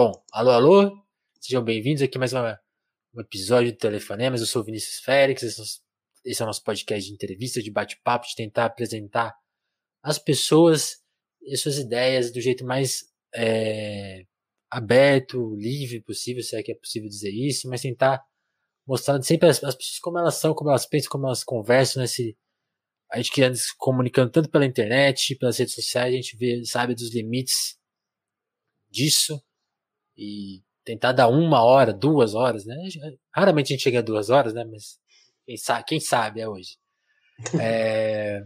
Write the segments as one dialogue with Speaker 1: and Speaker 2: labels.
Speaker 1: Bom, alô, alô, sejam bem-vindos aqui mais uma, um episódio do Telefonemas. Eu sou Vinícius Félix, esse, é esse é o nosso podcast de entrevista, de bate-papo, de tentar apresentar as pessoas e suas ideias do jeito mais é, aberto, livre possível, se é que é possível dizer isso, mas tentar mostrar sempre as, as pessoas como elas são, como elas pensam, como elas conversam nesse. A gente que anda se comunicando tanto pela internet, pelas redes sociais, a gente vê, sabe dos limites disso e tentar dar uma hora, duas horas, né? Raramente a gente chega a duas horas, né? Mas quem sabe, quem sabe é hoje. É,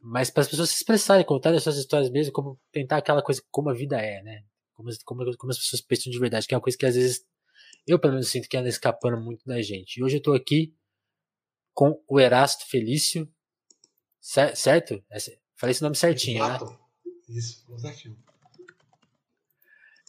Speaker 1: mas para as pessoas se expressarem, contarem as suas histórias mesmo, como tentar aquela coisa como a vida é, né? Como, como, como as pessoas pensam de verdade, que é uma coisa que às vezes eu pelo menos sinto que anda escapando muito da gente. E hoje eu estou aqui com o Erasto Felício, certo? Falei esse nome certinho, Exato. né?
Speaker 2: Isso, certinho.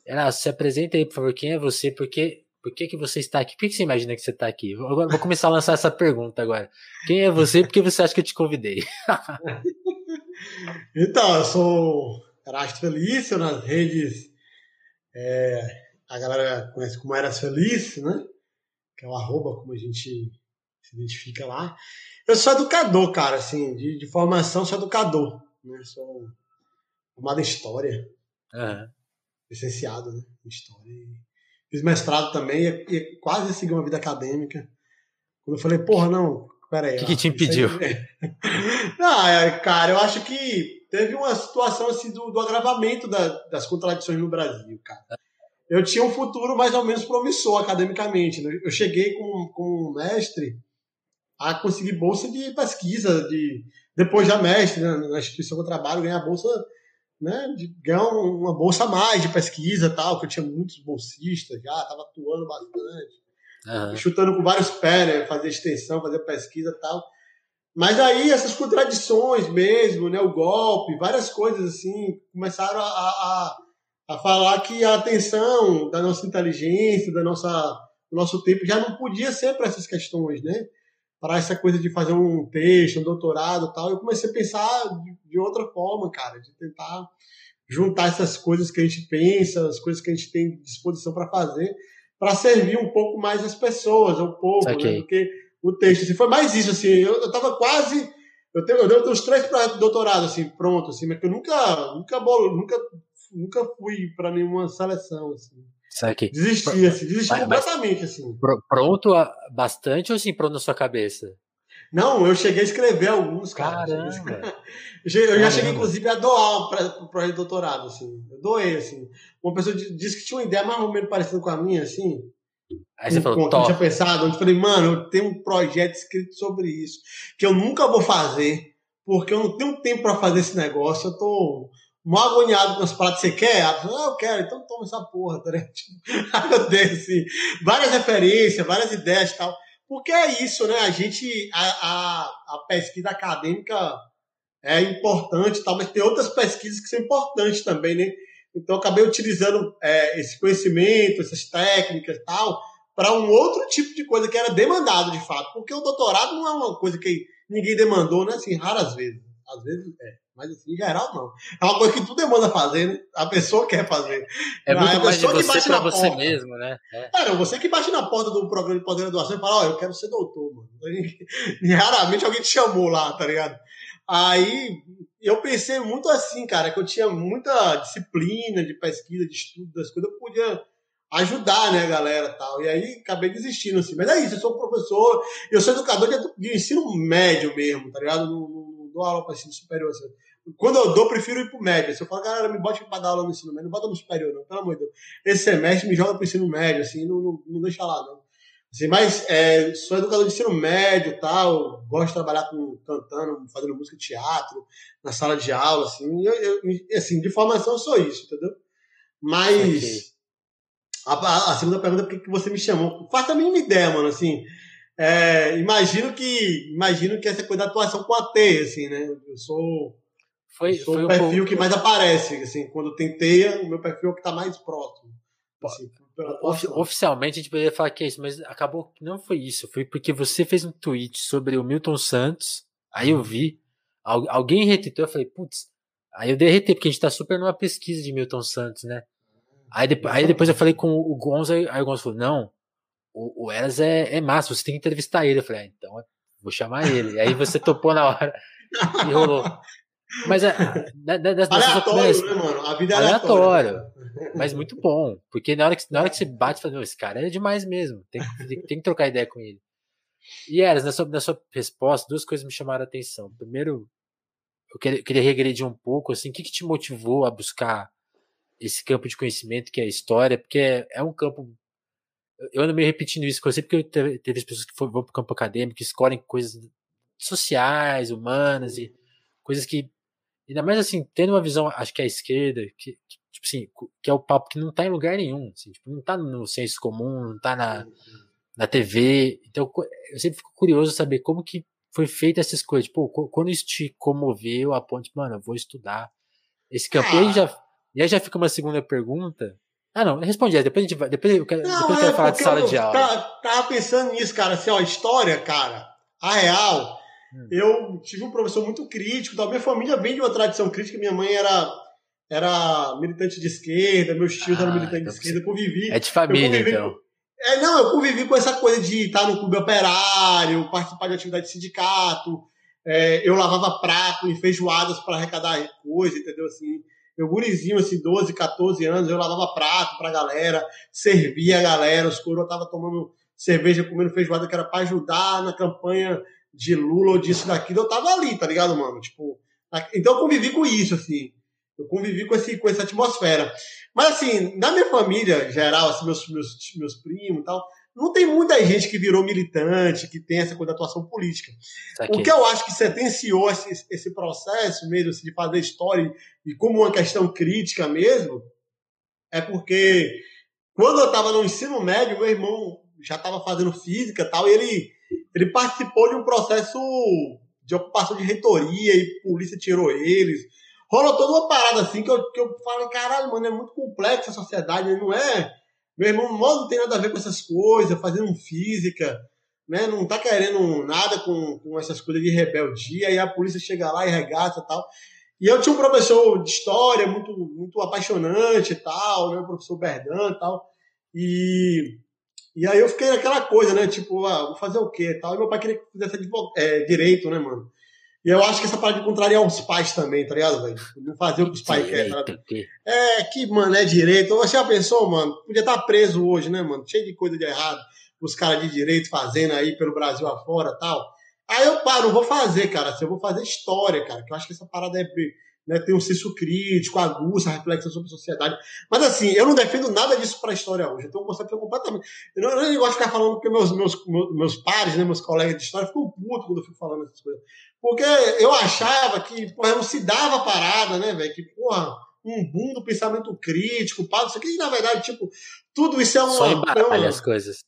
Speaker 1: Renato, se apresenta aí, por favor. Quem é você? Por que, por que, que você está aqui? Por que, que você imagina que você está aqui? Agora, vou começar a lançar essa pergunta agora. Quem é você e por que você acha que eu te convidei?
Speaker 2: então, eu sou Erasto Felício nas redes. É, a galera conhece como Eras Feliz, né? Que é o arroba, como a gente se identifica lá. Eu sou educador, cara, assim, de, de formação, sou educador. Né? Sou formado em História. Uhum licenciado né, em História. Fiz mestrado também e, e, quase segui uma vida acadêmica. Quando eu falei, porra, não, peraí.
Speaker 1: O que, que te impediu?
Speaker 2: não, é, cara, eu acho que teve uma situação assim do, do agravamento da, das contradições no Brasil, cara. Eu tinha um futuro mais ou menos promissor academicamente. Né? Eu cheguei com, com um mestre a conseguir bolsa de pesquisa, de depois da mestre, né, na instituição que eu trabalho, ganhar bolsa né, de ganhar uma bolsa a mais de pesquisa tal, que eu tinha muitos bolsistas já, estava atuando bastante, uhum. chutando com vários pés, né, fazer extensão, fazer pesquisa tal. Mas aí essas contradições mesmo, né, o golpe, várias coisas assim, começaram a, a, a falar que a atenção da nossa inteligência, da nossa, do nosso tempo já não podia ser para essas questões, né? Para essa coisa de fazer um texto, um doutorado tal, eu comecei a pensar de, outra forma, cara, de tentar juntar essas coisas que a gente pensa, as coisas que a gente tem disposição para fazer, para servir um pouco mais as pessoas, um pouco, okay. né, porque o texto, assim, foi mais isso, assim, eu, eu tava quase, eu tenho, eu tenho uns três projetos de doutorado, assim, pronto, assim, mas que eu nunca, nunca, nunca, nunca fui para nenhuma seleção, assim.
Speaker 1: Saquei.
Speaker 2: Desisti, assim, desisti mas, completamente, assim.
Speaker 1: Pronto bastante ou assim, pronto na sua cabeça?
Speaker 2: Não, eu cheguei a escrever alguns,
Speaker 1: cara.
Speaker 2: Caramba! Eu, já Caramba. cheguei, inclusive, a doar para o projeto de doutorado, assim. Eu doei, assim. Uma pessoa disse que tinha uma ideia mais ou menos parecida com a minha, assim.
Speaker 1: Aí você falou,
Speaker 2: que eu tinha pensado, eu falei, mano, eu tenho um projeto escrito sobre isso, que eu nunca vou fazer, porque eu não tenho tempo para fazer esse negócio, eu tô mal agoniado com as paradas que você quer? Ah, eu quero, então toma essa porra, tá ligado? Meu Deus, assim, várias referências, várias ideias e tal. Porque é isso, né? A gente, a, a, a pesquisa acadêmica é importante e tal, mas tem outras pesquisas que são importantes também, né? Então, eu acabei utilizando é, esse conhecimento, essas técnicas e tal, para um outro tipo de coisa que era demandado de fato. Porque o doutorado não é uma coisa que ninguém demandou, né? Assim, raras vezes. Às vezes é. Mas assim, em geral, não. É uma coisa que tu demanda fazer, né? A pessoa quer fazer.
Speaker 1: É muito a mais de você pra você porta. mesmo, né?
Speaker 2: É. Cara, você que bate na porta do programa de pós-graduação e fala, ó, oh, eu quero ser doutor, mano. Raramente alguém te chamou lá, tá ligado? Aí eu pensei muito assim, cara, que eu tinha muita disciplina de pesquisa, de estudo das coisas, eu podia ajudar, né, a galera tal. E aí acabei desistindo, assim. Mas é isso, eu sou professor, eu sou educador de, ensino médio mesmo, tá ligado? No, dou aula para ensino superior. Assim. Quando eu dou, prefiro ir para o médio. Se eu falo, galera, me bote para dar aula no ensino médio, não bota no superior, não, pelo amor de Deus. Esse semestre me joga para o ensino médio, assim, não, não, não deixa lá, não. Assim, mas é, sou educador de ensino médio tal, gosto de trabalhar com cantando, fazendo música de teatro, na sala de aula, assim, eu, eu, assim, de formação eu sou isso, entendeu? Mas okay. a, a, a, segunda pergunta é por que você me chamou? Faça a mínima ideia, mano, assim, é, imagino que imagino que essa coisa da atuação com a T, assim, né? Eu sou, foi, sou foi o perfil que mais aparece, assim, quando tem teia, o meu perfil é o que está mais próximo.
Speaker 1: Assim, Oficialmente a gente poderia falar que é isso, mas acabou que não foi isso. Foi porque você fez um tweet sobre o Milton Santos, aí eu vi, alguém retweetou, eu falei, putz, aí eu derretei, porque a gente tá super numa pesquisa de Milton Santos, né? Aí, de, aí depois eu falei com o Gonzo, aí o Gonzo falou, não, o, o Eras é, é massa, você tem que entrevistar ele. Eu falei, ah, então vou chamar ele. aí você topou na hora e rolou. Mas é,
Speaker 2: das, aleatório, né, mano? A vida é aleatória. aleatório.
Speaker 1: Mas muito bom. Porque na hora que, na hora que você bate, você fala, esse cara é demais mesmo. Tem, tem, tem que trocar ideia com ele. E Eras, na sua, na sua resposta, duas coisas me chamaram a atenção. Primeiro, eu queria, queria regredir um pouco, assim, o que, que te motivou a buscar esse campo de conhecimento que é a história? Porque é, é um campo. Eu ando meio repetindo isso com você, porque teve, teve as pessoas que vão para o campo acadêmico, que escolhem coisas sociais, humanas e coisas que. Ainda mais assim, tendo uma visão, acho que é a esquerda, que, que tipo assim, que é o papo que não está em lugar nenhum, assim, tipo, não está no senso comum, não está na, na TV. Então, eu sempre fico curioso saber como que foi feita essas coisas. Tipo, quando isso te comoveu a ponte, mano, eu vou estudar esse campo. Ah. E, aí já, e aí já fica uma segunda pergunta. Ah, não, responde aí, depois a gente vai. Depois eu quero, não, depois eu quero é falar de sala eu, de aula.
Speaker 2: Tá, tava pensando nisso, cara, assim, ó, história, cara, a real. Hum. Eu tive um professor muito crítico, da minha família vem de uma tradição crítica, minha mãe era era militante de esquerda, meus tios ah, eram militantes então de esquerda, convivi.
Speaker 1: É de família, então.
Speaker 2: É, não, eu convivi com essa coisa de estar no clube operário, participar de atividade de sindicato. É, eu lavava prato em feijoadas para arrecadar coisa, entendeu? Assim, eu gurizinho, assim, 12, 14 anos, eu lavava prato pra galera, servia a galera, os coroas estavam tomando cerveja, comendo feijoada, que era para ajudar na campanha de Lula ou disso, daquilo. Eu tava ali, tá ligado, mano? Tipo, então eu convivi com isso, assim. Eu convivi com, esse, com essa atmosfera. Mas, assim, na minha família geral, assim, meus, meus, meus primos e tal, não tem muita gente que virou militante, que tem essa coisa de atuação política. O que eu acho que sentenciou esse, esse processo mesmo assim, de fazer história e como uma questão crítica mesmo, é porque quando eu estava no ensino médio, meu irmão já estava fazendo física e tal, e ele, ele participou de um processo de ocupação de reitoria e a polícia tirou eles rola toda uma parada assim que eu, que eu falo, caralho, mano, é muito complexa a sociedade, né? não é? Meu irmão não tem nada a ver com essas coisas, fazendo física, né? Não tá querendo nada com, com essas coisas de rebeldia, e a polícia chega lá e regaça e tal. E eu tinha um professor de história muito, muito apaixonante e tal, né? O professor Berdan e tal. E, e aí eu fiquei naquela coisa, né? Tipo, ah, vou fazer o quê e tal. E meu pai queria que fizesse é, direito, né, mano? E eu acho que essa parada de contrariar os pais também, tá ligado, velho? Não fazer o que os pais querem. Tá é, que, mano, é direito. Você já pensou, mano? Podia estar tá preso hoje, né, mano? Cheio de coisa de errado. Os caras de direito fazendo aí pelo Brasil afora tal. Aí eu paro, não vou fazer, cara. Assim, eu vou fazer história, cara. Que eu acho que essa parada é né, tem um senso crítico, aguça, reflexão sobre a sociedade. Mas assim, eu não defendo nada disso para a história hoje. Eu tenho um conceito completamente. Eu não, eu não gosto de ficar falando porque meus, meus, meus, pares, né, meus colegas de história ficam putos quando eu fico falando essas coisas. Porque eu achava que, porra, não se dava parada, né, velho? Que, porra, um boom do pensamento crítico, pá, isso aqui, na verdade, tipo, tudo isso é uma.
Speaker 1: Só embaralha uma... as coisas.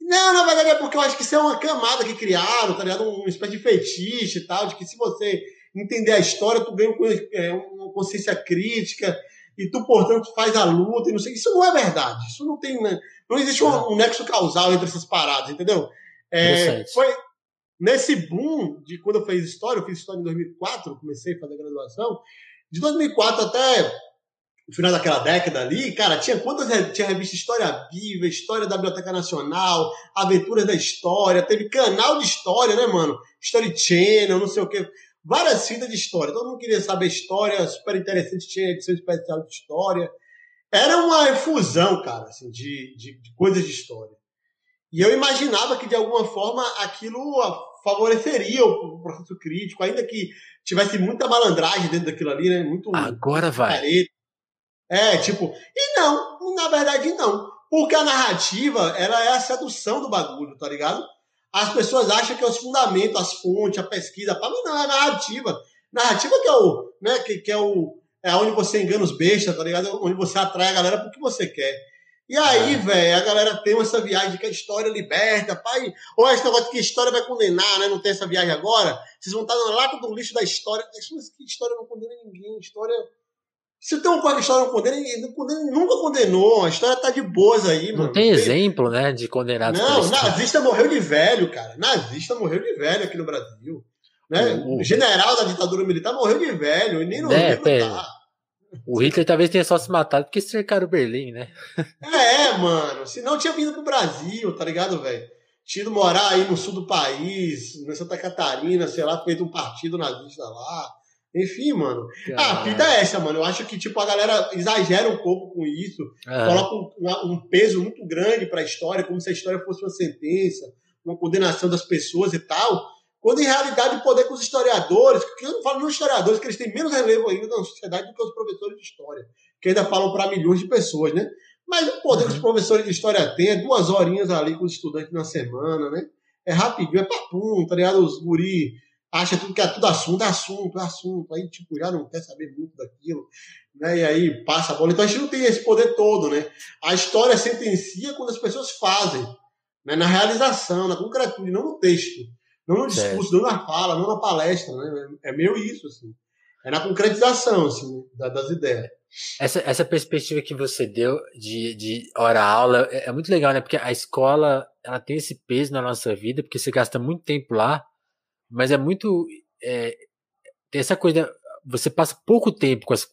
Speaker 2: Não, na verdade é porque eu acho que isso é uma camada que criaram, tá ligado? Uma espécie de fetiche e tal, de que se você entender a história, tu ganha é, uma consciência crítica e tu, portanto, faz a luta e não sei. Isso não é verdade. Isso não tem. Né? Não existe um, um nexo causal entre essas paradas, entendeu? É, foi nesse boom de quando eu fiz história, eu fiz história em 2004, comecei a fazer graduação. De 2004 até o final daquela década ali, cara, tinha quantas tinha revista História Viva, História da Biblioteca Nacional, Aventuras da História, teve canal de história, né, mano? Story Channel, não sei o quê várias fitas de história. Todo mundo queria saber história, super interessante, tinha edição especial de história. Era uma efusão, cara, assim, de, de, de coisas de história. E eu imaginava que, de alguma forma, aquilo favoreceria o processo crítico, ainda que tivesse muita malandragem dentro daquilo ali, né? Muito.
Speaker 1: Agora vai.
Speaker 2: É, tipo. E não, na verdade, não. Porque a narrativa, ela é a sedução do bagulho, tá ligado? As pessoas acham que é os fundamentos, as fontes, a pesquisa. Para mim, não, é narrativa. Narrativa que é o. Né, que, que é o. É onde você engana os bestas, tá ligado? Onde você atrai a galera pro que você quer. E aí, é. velho, a galera tem essa viagem de que a história liberta, pai. Ou esse negócio de que a história vai condenar, né? Não tem essa viagem agora. Vocês vão estar na lata do lixo da história. História não condena ninguém. História se tem coisa que a história não condena, não condena, nunca condenou. A história tá de boas aí,
Speaker 1: mano. Não tem exemplo, né, de condenado.
Speaker 2: Não, nazista morreu de velho, cara. Nazista morreu de velho aqui no Brasil. Né? O general da ditadura militar morreu de velho, e nem no
Speaker 1: é, Rio tá. O Hitler talvez tenha só se matado porque cercaram Berlim, né?
Speaker 2: É, mano. Se não tinha vindo pro Brasil, tá ligado, velho? Tido morar aí no sul do país, na Santa Catarina, sei lá, feito um partido nazista lá. Enfim, mano. Ah, a fita é essa, mano. Eu acho que, tipo, a galera exagera um pouco com isso, coloca um, um, peso muito grande pra história, como se a história fosse uma sentença, uma condenação das pessoas e tal. Quando em realidade o poder com os historiadores, que eu não falo nos historiadores, que eles têm menos relevo ainda na sociedade do que os professores de história, que ainda falam para milhões de pessoas, né? Mas o poder uhum. que os professores de história têm é duas horinhas ali com os estudantes na semana, né? É rapidinho, é papum, tá ligado? Os guri acha tudo que é tudo assunto, é assunto, é assunto. Aí, tipo, já não quer saber muito daquilo, né? E aí passa a bola. Então a gente não tem esse poder todo, né? A história sentencia quando as pessoas fazem, né? Na realização, na concretude, não no texto. Não no discurso, não na fala, não na palestra, né? É meio isso, assim. É na concretização, assim, das ideias.
Speaker 1: Essa, essa perspectiva que você deu de, de hora-aula é, é, muito legal, né? Porque a escola, ela tem esse peso na nossa vida, porque você gasta muito tempo lá, mas é muito... É, tem essa coisa, você passa pouco tempo com as...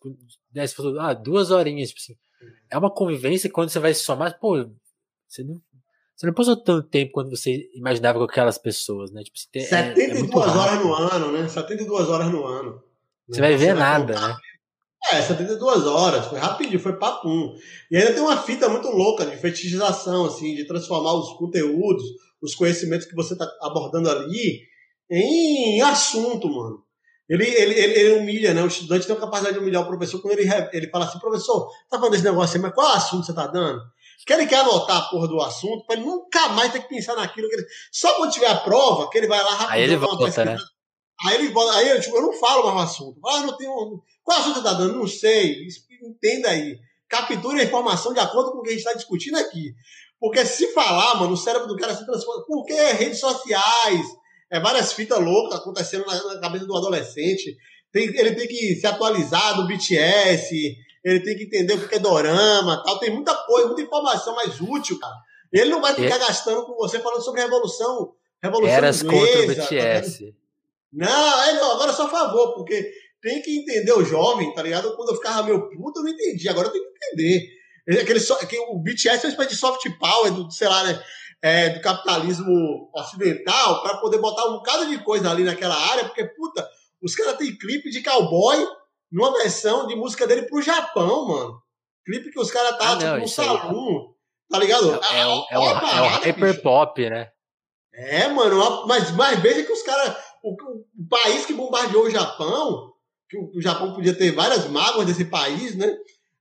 Speaker 1: Né, você falou, ah, duas horinhas, tipo assim. É uma convivência quando você vai se somar, pô, você não, você não passou tanto tempo quando você imaginava com aquelas pessoas, né? Tipo,
Speaker 2: você 72 é, é horas no ano, né? 72 horas no ano.
Speaker 1: Você né? vai ver você nada, vai né?
Speaker 2: É, 72 horas, foi rapidinho, foi papum. E ainda tem uma fita muito louca de fetichização, assim, de transformar os conteúdos, os conhecimentos que você está abordando ali em assunto, mano. Ele, ele, ele, ele, humilha, né? O estudante tem a capacidade de humilhar o professor quando ele, ele fala assim, professor, tá falando desse negócio aí, mas qual assunto você tá dando? que ele quer anotar a porra do assunto para ele nunca mais ter que pensar naquilo. Que ele... Só quando tiver a prova, que ele vai lá rapidinho.
Speaker 1: Aí ele volta, né?
Speaker 2: Aí ele volta, aí eu, tipo, eu não falo mais o assunto. Ah, não tenho. Qual assunto você tá dando? Não sei. Entenda aí. Capture a informação de acordo com o que a gente está discutindo aqui. Porque se falar, mano, o cérebro do cara se transforma. Porque redes sociais, é várias fitas loucas acontecendo na, na cabeça do adolescente. Tem, ele tem que se atualizar do BTS, ele tem que entender o que é dorama tal. Tem muita coisa, muita informação mais útil, cara. Ele não vai ficar é. gastando com você falando sobre revolução. Revolução
Speaker 1: Eras inglesa, contra o BTS.
Speaker 2: Tá não, é, não, agora é só a favor, porque tem que entender o jovem, tá ligado? Quando eu ficava meio puto, eu não entendi. Agora eu tenho que entender. Aquele, que o BTS é uma espécie de soft power, do, sei lá, né? É, do capitalismo ocidental, para poder botar um bocado de coisa ali naquela área, porque, puta, os caras têm clipe de cowboy numa versão de música dele pro Japão, mano. Clipe que os caras tá, ah, tipo, no salão, tá ligado?
Speaker 1: É, é, é, o, é, o, é o hyper pop, né?
Speaker 2: É, mano, mas, mas veja que os caras. O, o, país que bombardeou o Japão, que o, o, Japão podia ter várias mágoas desse país, né?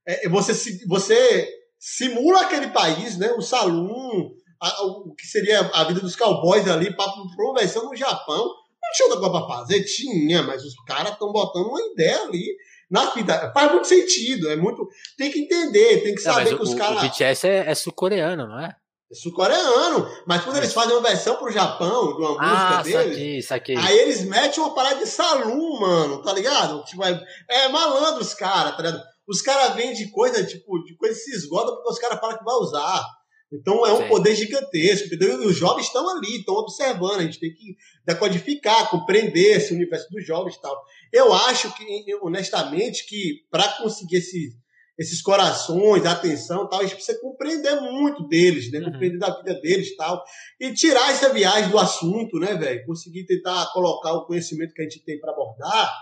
Speaker 2: É, é você, você simula aquele país, né? O salão, a, o que seria a vida dos cowboys ali, para uma versão no Japão. Não tinha outra coisa pra fazer? Tinha, mas os caras estão botando uma ideia ali na vida. Faz muito sentido, é muito. Tem que entender, tem que saber não, que os caras.
Speaker 1: O BTS é, é sul-coreano, não é?
Speaker 2: É sul-coreano, mas quando eles fazem uma versão pro Japão de uma ah, música deles,
Speaker 1: saquei, saquei.
Speaker 2: aí eles metem uma parada de salão, mano, tá ligado? Tipo, é, é malandro os caras, tá ligado? Os caras vendem coisa, tipo, de coisa que se esgota porque os caras falam que vai usar. Então é um Sim. poder gigantesco, entendeu? E os jovens estão ali, estão observando, a gente tem que decodificar, compreender esse universo dos jovens e tal. Eu acho que, honestamente, que para conseguir esse, esses corações, a atenção tal, a gente precisa compreender muito deles, né? Uhum. Compreender da vida deles e tal. E tirar essa viagem do assunto, né, velho? Conseguir tentar colocar o conhecimento que a gente tem para abordar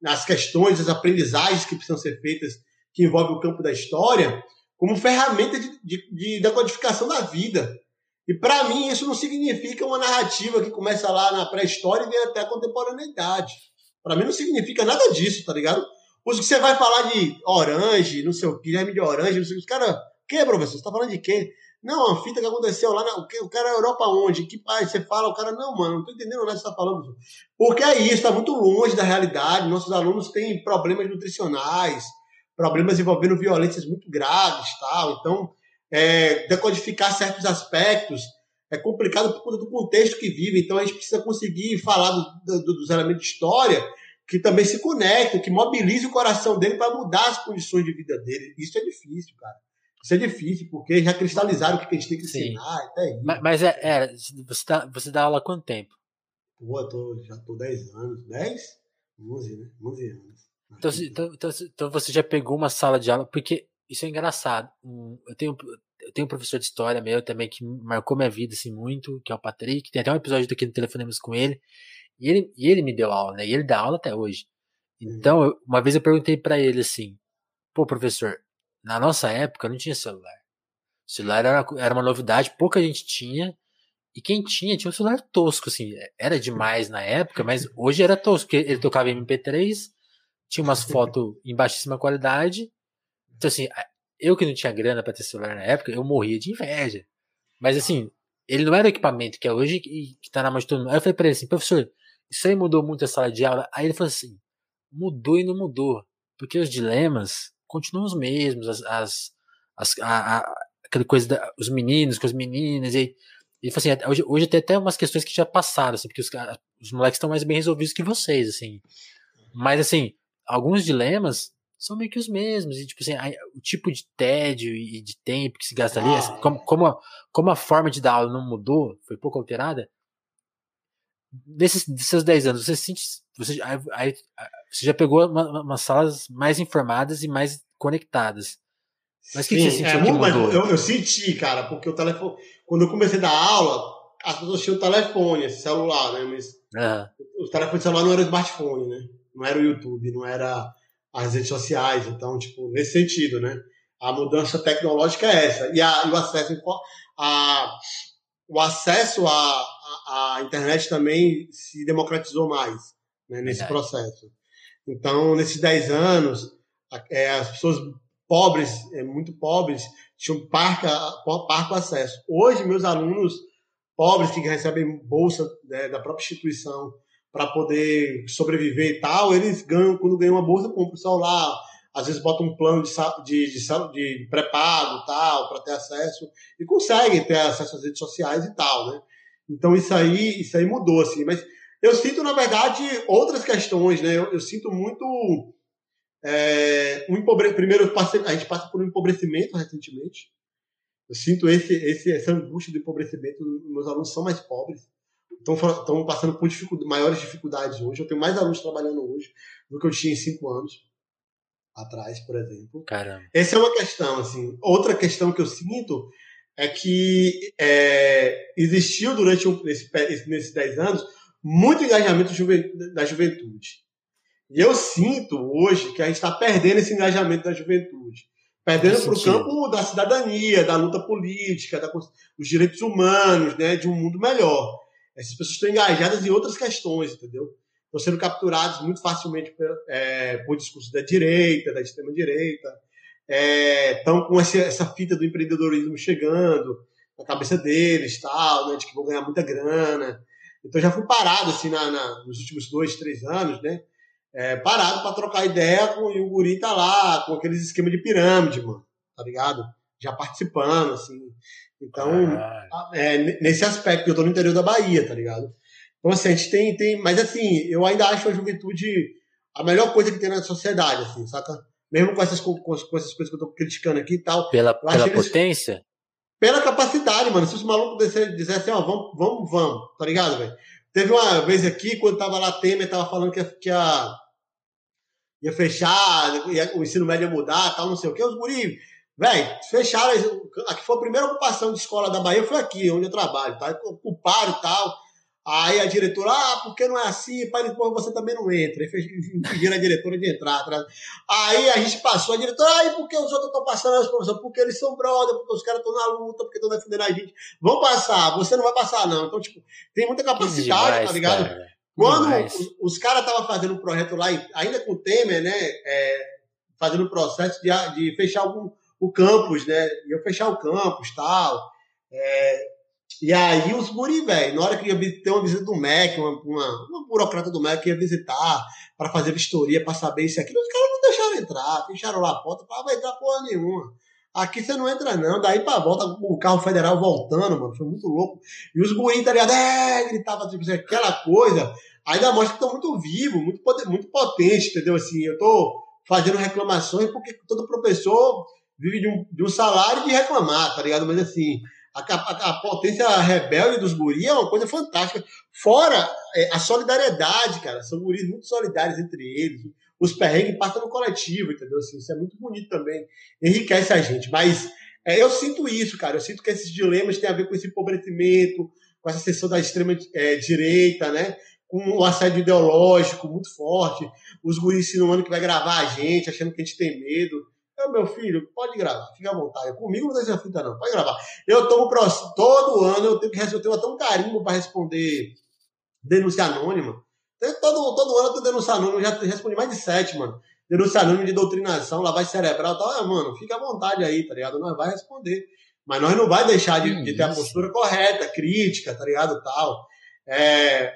Speaker 2: nas questões, as aprendizagens que precisam ser feitas que envolvem o campo da história como ferramenta de, de, de decodificação da vida. E para mim isso não significa uma narrativa que começa lá na pré-história e vem até a contemporaneidade. Para mim não significa nada disso, tá ligado? Os que você vai falar de Orange, não sei o Guilherme de Orange, não sei o que, cara, que, professor? Você tá falando de quê? Não, uma fita que aconteceu lá, na, o, que, cara é Europa onde? Que país? Você fala, o cara, não, mano, não tô entendendo nada que você tá falando. Porque é isso, tá muito longe da realidade. Nossos alunos têm problemas nutricionais, problemas envolvendo violências muito graves, tal. Então, é, decodificar certos aspectos é complicado por conta do contexto que vive. Então, a gente precisa conseguir falar do, do, dos elementos de história que também se conectam, que mobilize o coração dele para mudar as condições de vida dele. Isso é difícil, cara. Isso é difícil, porque já cristalizaram o que a gente tem que ensinar.
Speaker 1: Mas, mas é, é, você, tá, você dá aula há quanto tempo?
Speaker 2: Pô, tô, já tô 10 anos. 10? 11, né? 11 anos.
Speaker 1: Então, então, então, então, você já pegou uma sala de aula, porque isso é engraçado. eu, tenho, eu tenho um professor de história meu também que marcou minha vida assim, muito, que é o Patrick. Tem até um episódio daqui no Telefonemos com ele. E ele, e ele me deu aula, né? E ele dá aula até hoje. Então, eu, uma vez eu perguntei para ele assim: pô, professor, na nossa época não tinha celular. O celular era, era uma novidade, pouca gente tinha. E quem tinha, tinha um celular tosco, assim. Era demais na época, mas hoje era tosco, porque ele tocava MP3, tinha umas fotos em baixíssima qualidade. Então, assim, eu que não tinha grana para ter celular na época, eu morria de inveja. Mas, assim, ele não era o equipamento que é hoje e que tá na mão de todo mundo. Aí eu falei pra ele assim, professor, isso aí mudou muito a sala de aula? Aí ele falou assim, mudou e não mudou. Porque os dilemas continuam os mesmos, as, as, as a, a, aquela coisa da, os meninos com as meninas, e ele falou assim, hoje, hoje tem até umas questões que já passaram, assim, porque os, os moleques estão mais bem resolvidos que vocês, assim. Mas, assim, alguns dilemas são meio que os mesmos. E, tipo assim, a, o tipo de tédio e de tempo que se gasta ali, assim, como, como, a, como a forma de dar aula não mudou, foi pouco alterada, desses, seus 10 anos, você sente. Você, aí, você já pegou uma, umas salas mais informadas e mais conectadas. Mas o que, que, você sentiu é, que mudou?
Speaker 2: Eu, eu, senti, cara, porque o telefone. Quando eu comecei a dar aula, as pessoas tinham telefone, celular, né? Mas uhum. o telefone celular não era o smartphone, né? Não era o YouTube, não era as redes sociais. Então, tipo, nesse sentido, né? A mudança tecnológica é essa. E, a, e o acesso a, o acesso à, à, internet também se democratizou mais né, nesse processo. Então, nesses 10 anos, é, as pessoas pobres, é, muito pobres, tinham parco, parco acesso. Hoje, meus alunos pobres que recebem bolsa né, da própria instituição para poder sobreviver e tal, eles ganham, quando ganham uma bolsa, compram o celular, às vezes botam um plano de, de, de, de pré-pago tal, para ter acesso, e conseguem ter acesso às redes sociais e tal, né? Então isso aí, isso aí mudou, assim. Mas eu sinto, na verdade, outras questões, né? Eu, eu sinto muito. É, um empobre... Primeiro, a gente passa por um empobrecimento recentemente. Eu sinto esse, esse, essa angústia do empobrecimento. Meus alunos são mais pobres. Estão, passando por dificuldade, maiores dificuldades hoje. Eu tenho mais alunos trabalhando hoje do que eu tinha em cinco anos atrás, por exemplo.
Speaker 1: Caramba.
Speaker 2: Essa é uma questão, assim. Outra questão que eu sinto é que é, existiu durante um, esse, nesses 10 anos muito engajamento da juventude. E eu sinto hoje que a gente está perdendo esse engajamento da juventude. Perdendo para o campo da cidadania, da luta política, da, dos direitos humanos, né, de um mundo melhor. Essas pessoas estão engajadas em outras questões, entendeu? Estão sendo capturados muito facilmente por, é, por discurso da direita, da extrema-direita, estão é, com essa, essa fita do empreendedorismo chegando na cabeça deles, tal, né, de que vão ganhar muita grana. Então já fui parado assim na, na nos últimos dois, três anos, né? É, parado para trocar ideia com e o guri tá lá com aqueles esquemas de pirâmide, mano, tá ligado? Já participando, assim. Então, ah. é, nesse aspecto, eu tô no interior da Bahia, tá ligado? Então, assim, a gente tem, tem. Mas assim, eu ainda acho a juventude a melhor coisa que tem na sociedade, assim, saca? mesmo com essas, com, com essas coisas que eu tô criticando aqui e tal.
Speaker 1: Pela, pela potência? Eles,
Speaker 2: pela capacidade, mano. Se os malucos dissessem assim, ó, vamos, vamos, vamos, tá ligado, velho? Teve uma vez aqui, quando tava lá, Temer tava falando que, que a, ia fechar, ia, o ensino médio ia mudar, tal, não sei o que. Os guri, velho, fecharam. Aqui foi a primeira ocupação de escola da Bahia, foi aqui, onde eu trabalho, tá? Ocuparam e tal. Aí a diretora, ah, porque não é assim? Pai, depois você também não entra. E impediram a diretora de entrar. Atrás. Aí a gente passou, a diretora, ah, e por que os outros estão passando as professores? Porque eles são brother, porque os caras estão na luta, porque estão defendendo a gente. Vão passar, você não vai passar, não. Então, tipo, tem muita capacidade, demais, tá ligado? Cara. Quando os, os caras estavam fazendo um projeto lá, ainda com o Temer, né? É, fazendo o processo de, de fechar algum, o campus, né? Iam fechar o campus tal. É, e aí os guri, velho, na hora que ia ter uma visita do MEC, uma, uma, uma burocrata do MEC ia visitar para fazer vistoria, para saber isso aquilo, os caras não deixaram entrar, fecharam lá a porta, para vai entrar porra nenhuma. Aqui você não entra, não. Daí pra volta, o carro federal voltando, mano. Foi muito louco. E os guri, tá ligado? É, gritava, tipo assim, aquela coisa. Ainda mostra que estão muito vivo, muito, muito potente, entendeu? Assim, eu tô fazendo reclamações porque todo professor vive de um, de um salário de reclamar, tá ligado? Mas assim, a, a, a, potência rebelde dos guris é uma coisa fantástica. Fora é, a solidariedade, cara. São guris muito solidários entre eles. os perrengues passam no coletivo, entendeu? Assim, isso é muito bonito também, enriquece a gente. Mas é, eu sinto isso, cara. Eu sinto que esses dilemas têm a ver com esse empobrecimento, com essa sessão da extrema é, né? Com um assédio ideológico muito forte, os guris insinuando que vai gravar a gente, achando que a gente tem medo. Eu, meu filho, pode gravar, fica à vontade. Comigo não deixa fita, não, pode gravar. Eu tomo todo ano, eu tenho que eu tenho até um carimbo para responder denúncia anônima. Todo, todo ano eu tenho denúncia anônima, já respondi mais de sete, mano. Denúncia anônima de doutrinação, lavagem cerebral e tal. Ah, mano, fica à vontade aí, tá ligado? Nós vai responder. Mas nós não vai deixar de, de ter a postura correta, crítica, tá ligado? Tal. É,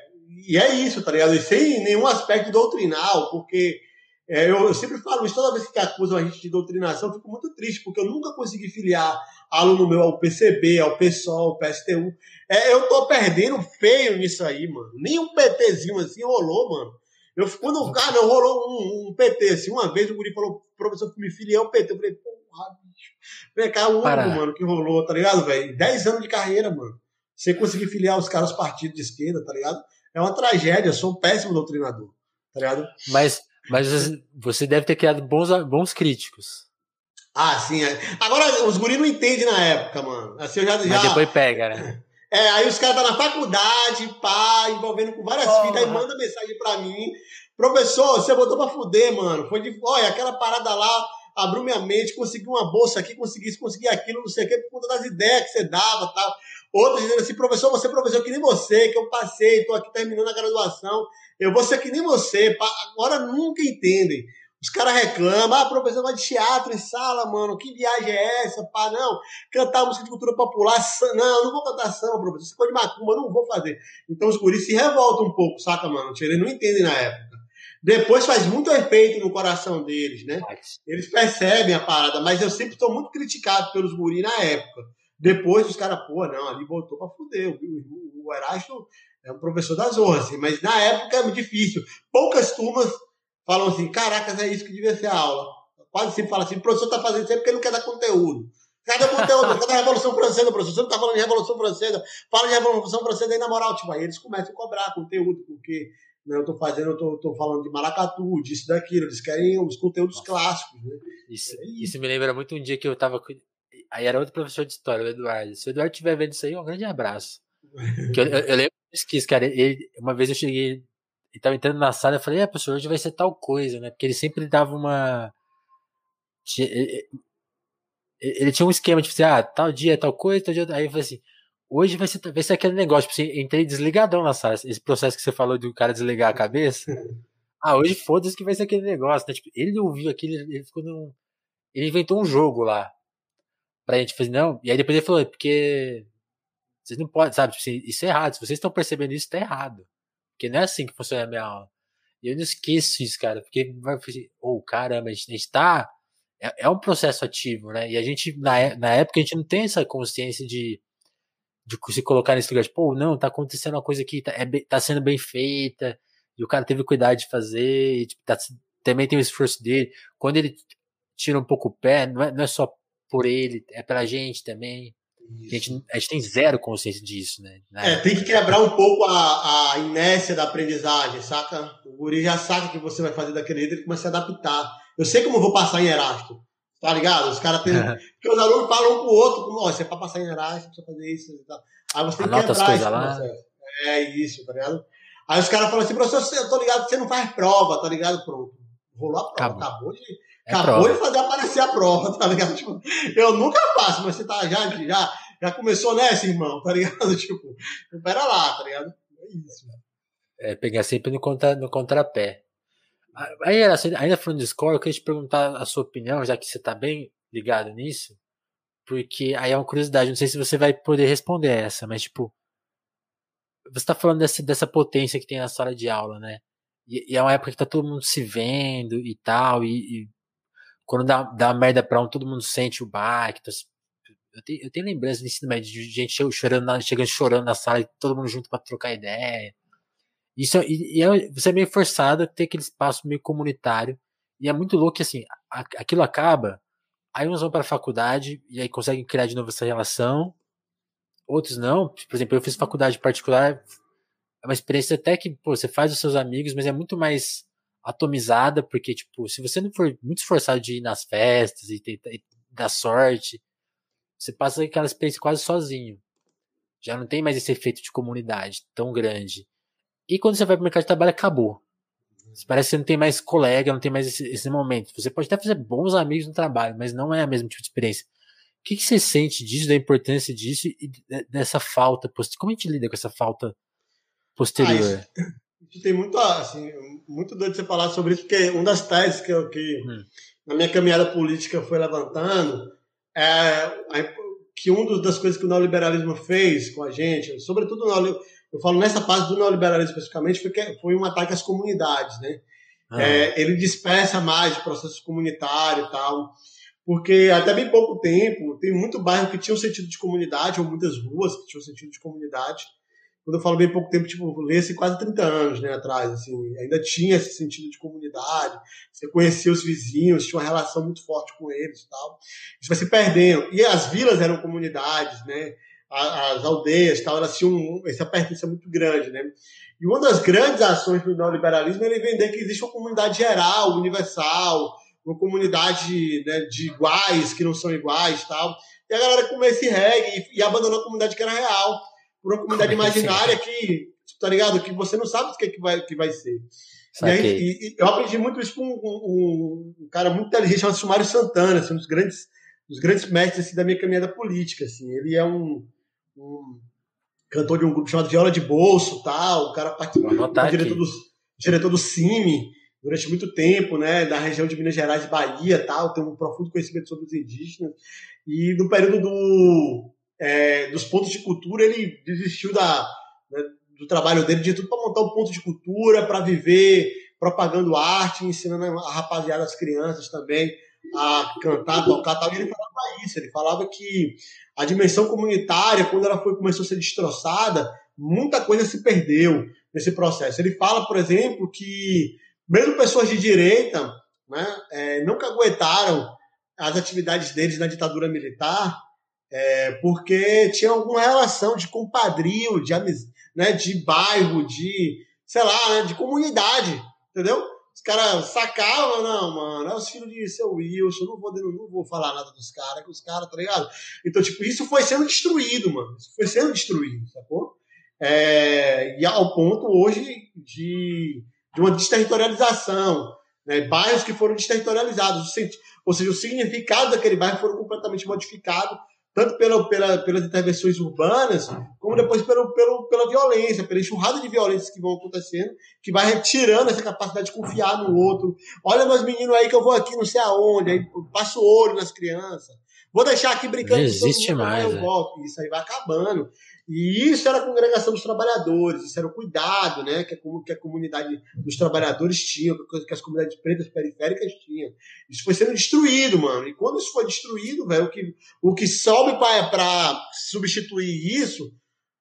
Speaker 2: e é isso, tá ligado? E sem nenhum aspecto doutrinal, porque é, eu, eu, sempre falo isso, toda vez que acusam a gente de doutrinação, eu fico muito triste, porque eu nunca consegui filiar aluno meu ao PCB, ao PSOL, ao PSTU. É, eu tô perdendo feio nisso aí, mano. Nem um PTzinho assim rolou, mano. Eu, quando o cara não rolou um, um, PT, assim, uma vez o Guri falou, professor, me filiei ao PT. Eu falei, porra, bicho. Vem cá, um ano, mano, que rolou, tá ligado, velho? Dez anos de carreira, mano. Você conseguir filiar os caras aos partidos de esquerda, tá ligado? É uma tragédia, eu sou um péssimo doutrinador, tá ligado?
Speaker 1: Mas mas você deve ter criado bons, bons críticos.
Speaker 2: Ah, sim. É. Agora, os guris não entendem na época, mano. Assim, eu já, já...
Speaker 1: Mas depois pega, né?
Speaker 2: É, aí os caras estão tá na faculdade, pá, envolvendo com várias oh, filhas, aí manda mensagem pra mim. Professor, você botou pra fuder, mano. Foi de. Olha, aquela parada lá abriu minha mente, consegui uma bolsa aqui, consegui isso, consegui aquilo, não sei o quê, por conta das ideias que você dava tal. Outros dizendo assim, professor, você é professor que nem você, que eu passei, tô aqui terminando a graduação. Eu vou ser que nem você. Agora nunca entendem. Os caras reclamam, ah, professor vai de teatro em sala, mano, que viagem é essa? Pá, não, cantar música de cultura popular, não, não vou cantar samba, professor, você pode macumba, não vou fazer. Então os guris se revoltam um pouco, saca, mano? Eles não entendem na época. Depois faz muito efeito no coração deles, né? Eles percebem a parada, mas eu sempre estou muito criticado pelos guris na época. Depois os caras, pô, não, ali voltou pra fuder. O, o, Erasto é um professor das zorra, assim, mas na época é muito difícil. Poucas turmas falam assim, caracas, é isso que devia ser a aula. Quase sempre fala assim, o professor está fazendo isso porque não quer dar conteúdo. Cadê o conteúdo? Cadê a Revolução Francesa, professor? Você não está falando de Revolução Francesa. Fala de Revolução Francesa aí na moral. Tipo, aí eles começam a cobrar conteúdo, porque né, eu estou fazendo, eu estou tô falando de maracatu, disso, daquilo. Eles querem os conteúdos clássicos. Né?
Speaker 1: Isso, isso me lembra muito um dia que eu estava... Aí era outro professor de história, o Eduardo. Se o Eduardo estiver vendo isso aí, um grande abraço. eu, eu, eu lembro esqueci, cara. Ele, uma vez eu cheguei, ele tava entrando na sala, eu falei, é, professor, hoje vai ser tal coisa, né? Porque ele sempre dava uma. Ele, ele tinha um esquema, tipo assim, ah, tal dia, tal coisa, tal dia. Aí eu falei assim, hoje vai ser, vai ser aquele negócio, tipo assim, entrei desligadão na sala. Esse processo que você falou do cara desligar a cabeça. ah, hoje foda-se que vai ser aquele negócio, né? Tipo, ele ouviu aquilo, ele ficou num. Ele inventou um jogo lá. Pra gente fazer, não. E aí depois ele falou, é porque vocês não podem, sabe? Tipo assim, isso é errado. Se vocês estão percebendo isso, tá errado. Porque não é assim que funciona a minha aula. E eu não esqueço isso, cara. Porque vai oh, caramba, a gente, a gente tá. É, é, um processo ativo, né? E a gente, na, na época, a gente não tem essa consciência de, de se colocar nesse lugar, tipo, não, tá acontecendo uma coisa aqui, tá, é, tá sendo bem feita, e o cara teve cuidado de fazer, e, tipo, tá, também tem o esforço dele. Quando ele tira um pouco o pé, não é, não é só por ele, é pela gente também. A gente, a gente tem zero consciência disso, né?
Speaker 2: É, tem que quebrar um pouco a, a inércia da aprendizagem, saca? O guri já sabe que você vai fazer daquele jeito, ele começa a se adaptar. Eu sei como eu vou passar em Erasto, tá ligado? Os caras têm. Porque os alunos falam um pro outro, como, ó, você é pra passar em Erasto, precisa fazer isso e tal. Aí você tem
Speaker 1: Anota que quebrar lá.
Speaker 2: É isso, tá ligado? Aí os caras falam assim, professor, eu tô ligado você não faz prova, tá ligado? Pronto. Rolou a prova, acabou, acabou de é Acabou prova. de fazer aparecer a prova, tá ligado? Tipo, eu nunca faço, mas você tá já, já, já começou nessa, irmão, tá ligado? Tipo, pera lá, tá ligado? É isso.
Speaker 1: É, pegar sempre no, contra, no contrapé. Aí, ainda falando de escola, eu queria te perguntar a sua opinião, já que você tá bem ligado nisso, porque aí é uma curiosidade, não sei se você vai poder responder essa, mas tipo, você tá falando dessa, dessa potência que tem na sala de aula, né? E, e é uma época que tá todo mundo se vendo e tal, e, e quando dá, dá merda pra um, todo mundo sente o baque. Então, eu, tenho, eu tenho lembrança do ensino médio de gente chorando chegando chorando na sala e todo mundo junto para trocar ideia. Isso, e, e é, você é meio forçado a ter aquele espaço meio comunitário. E é muito louco que assim, a, aquilo acaba, aí uns vão para faculdade e aí conseguem criar de novo essa relação. Outros não. Por exemplo, eu fiz faculdade particular. É uma experiência até que pô, você faz os seus amigos, mas é muito mais atomizada, porque, tipo, se você não for muito esforçado de ir nas festas e, tentar, e dar sorte, você passa aquela experiência quase sozinho. Já não tem mais esse efeito de comunidade tão grande. E quando você vai pro mercado de trabalho, acabou. Parece que você não tem mais colega, não tem mais esse, esse momento. Você pode até fazer bons amigos no trabalho, mas não é a mesma tipo de experiência. O que, que você sente disso, da importância disso e dessa falta? Como a gente lida com essa falta posterior?
Speaker 2: Ah, isso, tem muito, assim, muito doido você falar sobre isso, porque uma das teses que, eu, que hum. na minha caminhada política foi levantando é que uma das coisas que o neoliberalismo fez com a gente, sobretudo o eu falo nessa parte do neoliberalismo especificamente, foi, que foi um ataque às comunidades, né? Ah. É, ele dispersa mais de processo comunitário e tal, porque até bem pouco tempo tem muito bairro que tinha um sentido de comunidade, ou muitas ruas que tinham um sentido de comunidade. Quando eu falo bem pouco tempo, tipo, lê-se quase 30 anos né, atrás, assim, ainda tinha esse sentido de comunidade, você conhecia os vizinhos, tinha uma relação muito forte com eles e tal. Isso vai se perdendo. E as vilas eram comunidades, né? as aldeias, tal, elas tinham essa pertença muito grande, né? E uma das grandes ações do neoliberalismo é ele vender que existe uma comunidade geral, universal, uma comunidade né, de iguais que não são iguais, tal. E a galera começa esse reggae e abandonou a comunidade que era real por uma comunidade é que imaginária que, tá ligado? Que você não sabe o que, é que, vai, que vai ser. E, e, e eu aprendi muito isso com um, um, um, cara muito inteligente chamado Sumário Santana, assim, um dos grandes, dos grandes mestres assim, da minha caminhada política. Assim. Ele é um um cantor de um grupo chamado Viola de Bolso, tal, o cara participou, diretor do, diretor do CIMI durante muito tempo, né, da região de Minas Gerais e Bahia, tal, tem um profundo conhecimento sobre os indígenas. E no período do, é, dos pontos de cultura, ele desistiu da, né, do trabalho dele de tudo para montar um ponto de cultura, para viver propagando arte, ensinando a rapaziada, as crianças também, a cantar, tocar tal. E ele falava isso, ele falava que a dimensão comunitária, quando ela foi, começou a ser destroçada, muita coisa se perdeu nesse processo. Ele fala, por exemplo, que mesmo pessoas de direita né, é, nunca aguentaram as atividades deles na ditadura militar, é, porque tinha alguma relação de compadrio, de, né, de bairro, de, sei lá, né, de comunidade, entendeu? Os caras sacavam, não, mano, é os filhos de seu Wilson, não vou, não vou falar nada dos caras, que os caras, tá ligado? Então, tipo, isso foi sendo destruído, mano. Isso foi sendo destruído, sacou? É, e ao ponto hoje de, de uma desterritorialização, né? bairros que foram desterritorializados, ou seja, o significado daquele bairro foram completamente modificado tanto pela, pela, pelas intervenções urbanas, como depois pelo, pelo, pela violência, pela enxurrada de violências que vão acontecendo, que vai retirando essa capacidade de confiar no outro. Olha meus meninos aí que eu vou aqui não sei aonde, aí passo olho nas crianças. Vou deixar aqui brincando.
Speaker 1: Não existe mundo, mais.
Speaker 2: Eu é. Isso aí vai acabando. E isso era a congregação dos trabalhadores, isso era o cuidado né, que, a, que a comunidade dos trabalhadores tinha, que as comunidades pretas periféricas tinham. Isso foi sendo destruído, mano. E quando isso foi destruído, velho, o que, o que sobe para substituir isso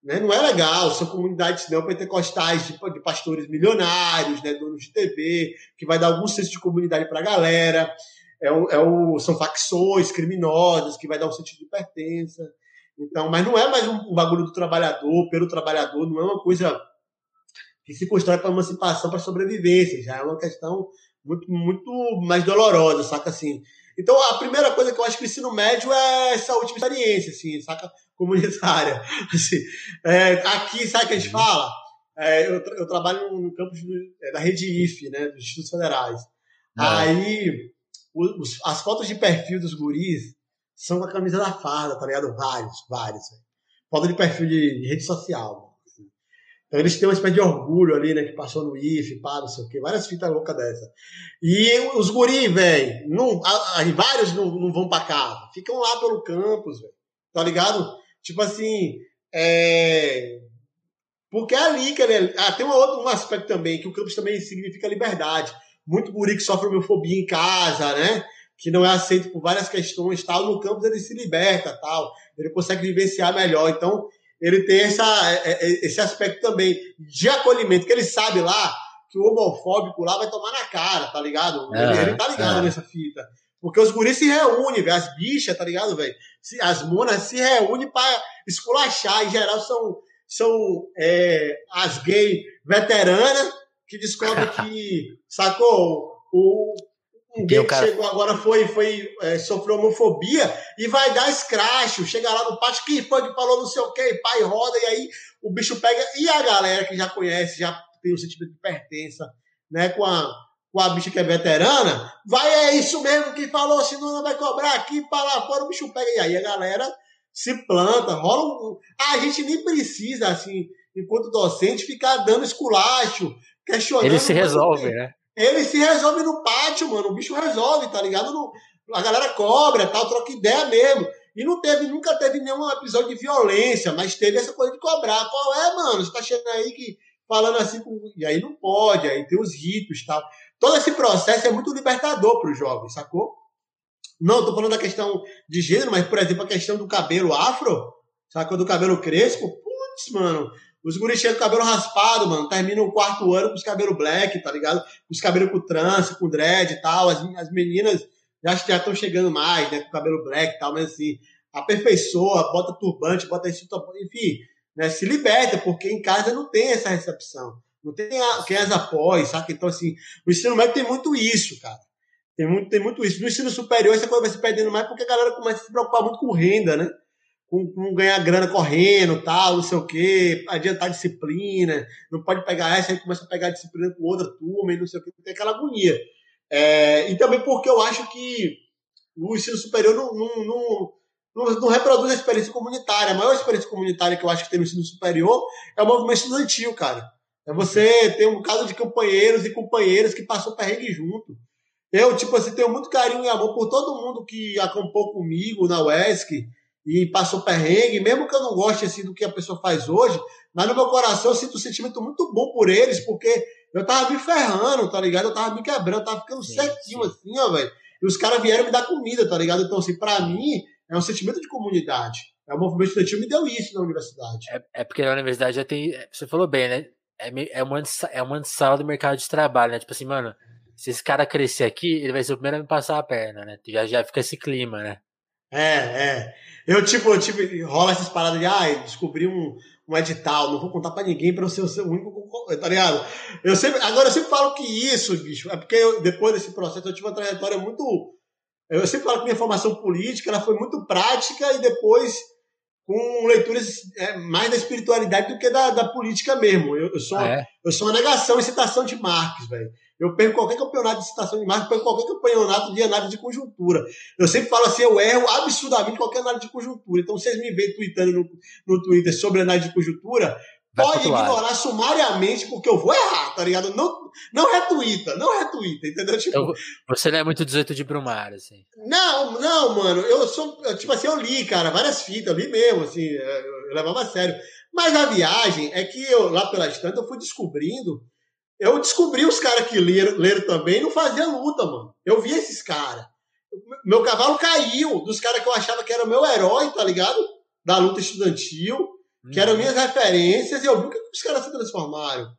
Speaker 2: né, não é legal. São comunidades neopentecostais de, de pastores milionários, né, donos de TV, que vai dar algum senso de comunidade para a galera. É o, é o, são facções criminosas que vai dar um sentido de pertença. Então, mas não é mais um, um bagulho do trabalhador, pelo trabalhador, não é uma coisa que se constrói para emancipação, para sobrevivência, já é uma questão muito, muito mais dolorosa, saca assim. Então, a primeira coisa que eu acho que o ensino médio é essa última experiência, assim, saca? Comunitária. Assim, é, aqui, sabe o que a gente fala? É, eu, eu, trabalho no campus é, da rede IFE, né, dos Institutos Federais. Ah. Aí, os, as fotos de perfil dos guris são com a camisa da farda, tá ligado? Vários, vários. Véio. De perfil de, de rede social. Assim. Então eles têm uma espécie de orgulho ali, né? Que passou no IF, pá, não sei o quê. Várias fitas loucas dessa. E os guri, velho, vários não, não vão pra casa. Ficam lá pelo campus, velho. Tá ligado? Tipo assim, é... Porque é ali que ele... Ah, tem um outro um aspecto também, que o campus também significa liberdade. Muito guri que sofre homofobia em casa, né? Que não é aceito por várias questões, tal, no campus ele se liberta, tal, ele consegue vivenciar melhor. Então, ele tem essa, é, é, esse aspecto também de acolhimento, que ele sabe lá que o homofóbico lá vai tomar na cara, tá ligado? É, ele, ele, tá ligado é. nessa fita. Porque os guris se reúnem, velho, as bichas, tá ligado, velho? As monas se reúnem para esculachar. Em geral, são, são é, as gays veteranas que descobre que, sacou? O, um gay que cara... chegou agora foi, foi é, sofreu homofobia e vai dar escracho. Chega lá no pátio, quem foi que falou não sei o que, pai roda, e aí o bicho pega. E a galera que já conhece, já tem o sentimento de pertença, né, com a, com a bicha que é veterana, vai, é isso mesmo que falou, senão não vai cobrar aqui, para lá fora, o bicho pega. E aí a galera se planta, rola um. A gente nem precisa, assim, enquanto docente, ficar dando esculacho, questionando.
Speaker 1: Ele se resolve, né?
Speaker 2: Ele se resolve no pátio, mano. O bicho resolve, tá ligado? No, a galera cobra, tal, troca ideia mesmo. E não teve, nunca teve nenhum episódio de violência, mas teve essa coisa de cobrar. Qual é, mano? Você tá chegando aí que falando assim, e aí não pode, aí tem os ritos tal. Todo esse processo é muito libertador para os jovens, sacou? Não, tô falando da questão de gênero, mas, por exemplo, a questão do cabelo afro, sacou? Do cabelo crespo, putz, mano, os guris chegam com cabelo raspado, mano. Terminam o quarto ano com os cabelos black, tá ligado? Com os cabelos com trança, com dread e tal. As, as meninas já estão chegando mais, né? Com cabelo black e tal, mas assim, aperfeiçoa, bota turbante, bota isso, enfim, né? Se liberta, porque em casa não tem essa recepção. Não tem a, quem as apoie, saca? Então, assim, o ensino médio tem muito isso, cara. Tem muito, tem muito isso. No ensino superior, essa coisa vai se perdendo mais porque a galera começa a se preocupar muito com renda, né? Com, ganhar grana correndo, tal, não sei o quê, adiantar disciplina, não pode pegar essa, aí começa a pegar disciplina com outra turma e não sei o quê, tem aquela agonia. É, e também porque eu acho que o ensino superior não, não, não, não, não reproduz a experiência comunitária. A maior experiência comunitária que eu acho que tem no ensino superior é o movimento estudantil, cara. É você ter um caso de companheiros e companheiras que passou perrengue junto. Eu, tipo assim, tenho muito carinho e amor por todo mundo que acampou comigo na UESC, e passou perrengue, mesmo que eu não goste assim do que a pessoa faz hoje, mas no meu coração eu sinto um sentimento muito bom por eles, porque eu tava me ferrando, tá ligado? Eu tava me quebrando, eu tava ficando sim, certinho sim. assim, ó, velho. E os caras vieram me dar comida, tá ligado? Então, assim, pra mim, é um sentimento de comunidade. É o movimento estudantil me deu isso na universidade.
Speaker 1: É, é porque na universidade já tem. Você falou bem, né? É, é, uma, é uma sala do mercado de trabalho, né? Tipo assim, mano, se esse cara crescer aqui, ele vai ser o primeiro a me passar a perna, né? Já, já fica esse clima, né?
Speaker 2: É, é. Eu, tipo, eu, tipo, rola essas paradas de, ah, descobri um, um edital, não vou contar pra ninguém pra eu ser o único, tá ligado? Eu sempre, agora eu sempre falo que isso, bicho, é porque eu, depois desse processo eu tive uma trajetória muito. Eu sempre falo que minha formação política ela foi muito prática e depois com leituras é, mais da espiritualidade do que da, da política mesmo. Eu, eu sou, ah, é? eu sou uma negação e citação de Marx, velho. Eu perco qualquer campeonato de citação de marca, perco qualquer campeonato de análise de conjuntura. Eu sempre falo assim, eu erro absurdamente qualquer análise de conjuntura. Então, vocês me veem tweetando no, no Twitter sobre análise de conjuntura, Vai pode ignorar sumariamente, porque eu vou errar, tá ligado? Não, não retuita, não retuita, entendeu? Tipo,
Speaker 1: então, você não é muito 18 de Brumar, assim.
Speaker 2: Não, não, mano. Eu sou. Tipo assim, eu li, cara, várias fitas, eu li mesmo, assim, eu levava a sério. Mas a viagem é que eu, lá pelas tantas, eu fui descobrindo eu descobri os caras que leram, leram também não faziam luta, mano. Eu vi esses caras. Meu cavalo caiu dos caras que eu achava que era meu herói, tá ligado? Da luta estudantil, hum. que eram uhum. minhas referências, e eu vi o que os caras se transformaram.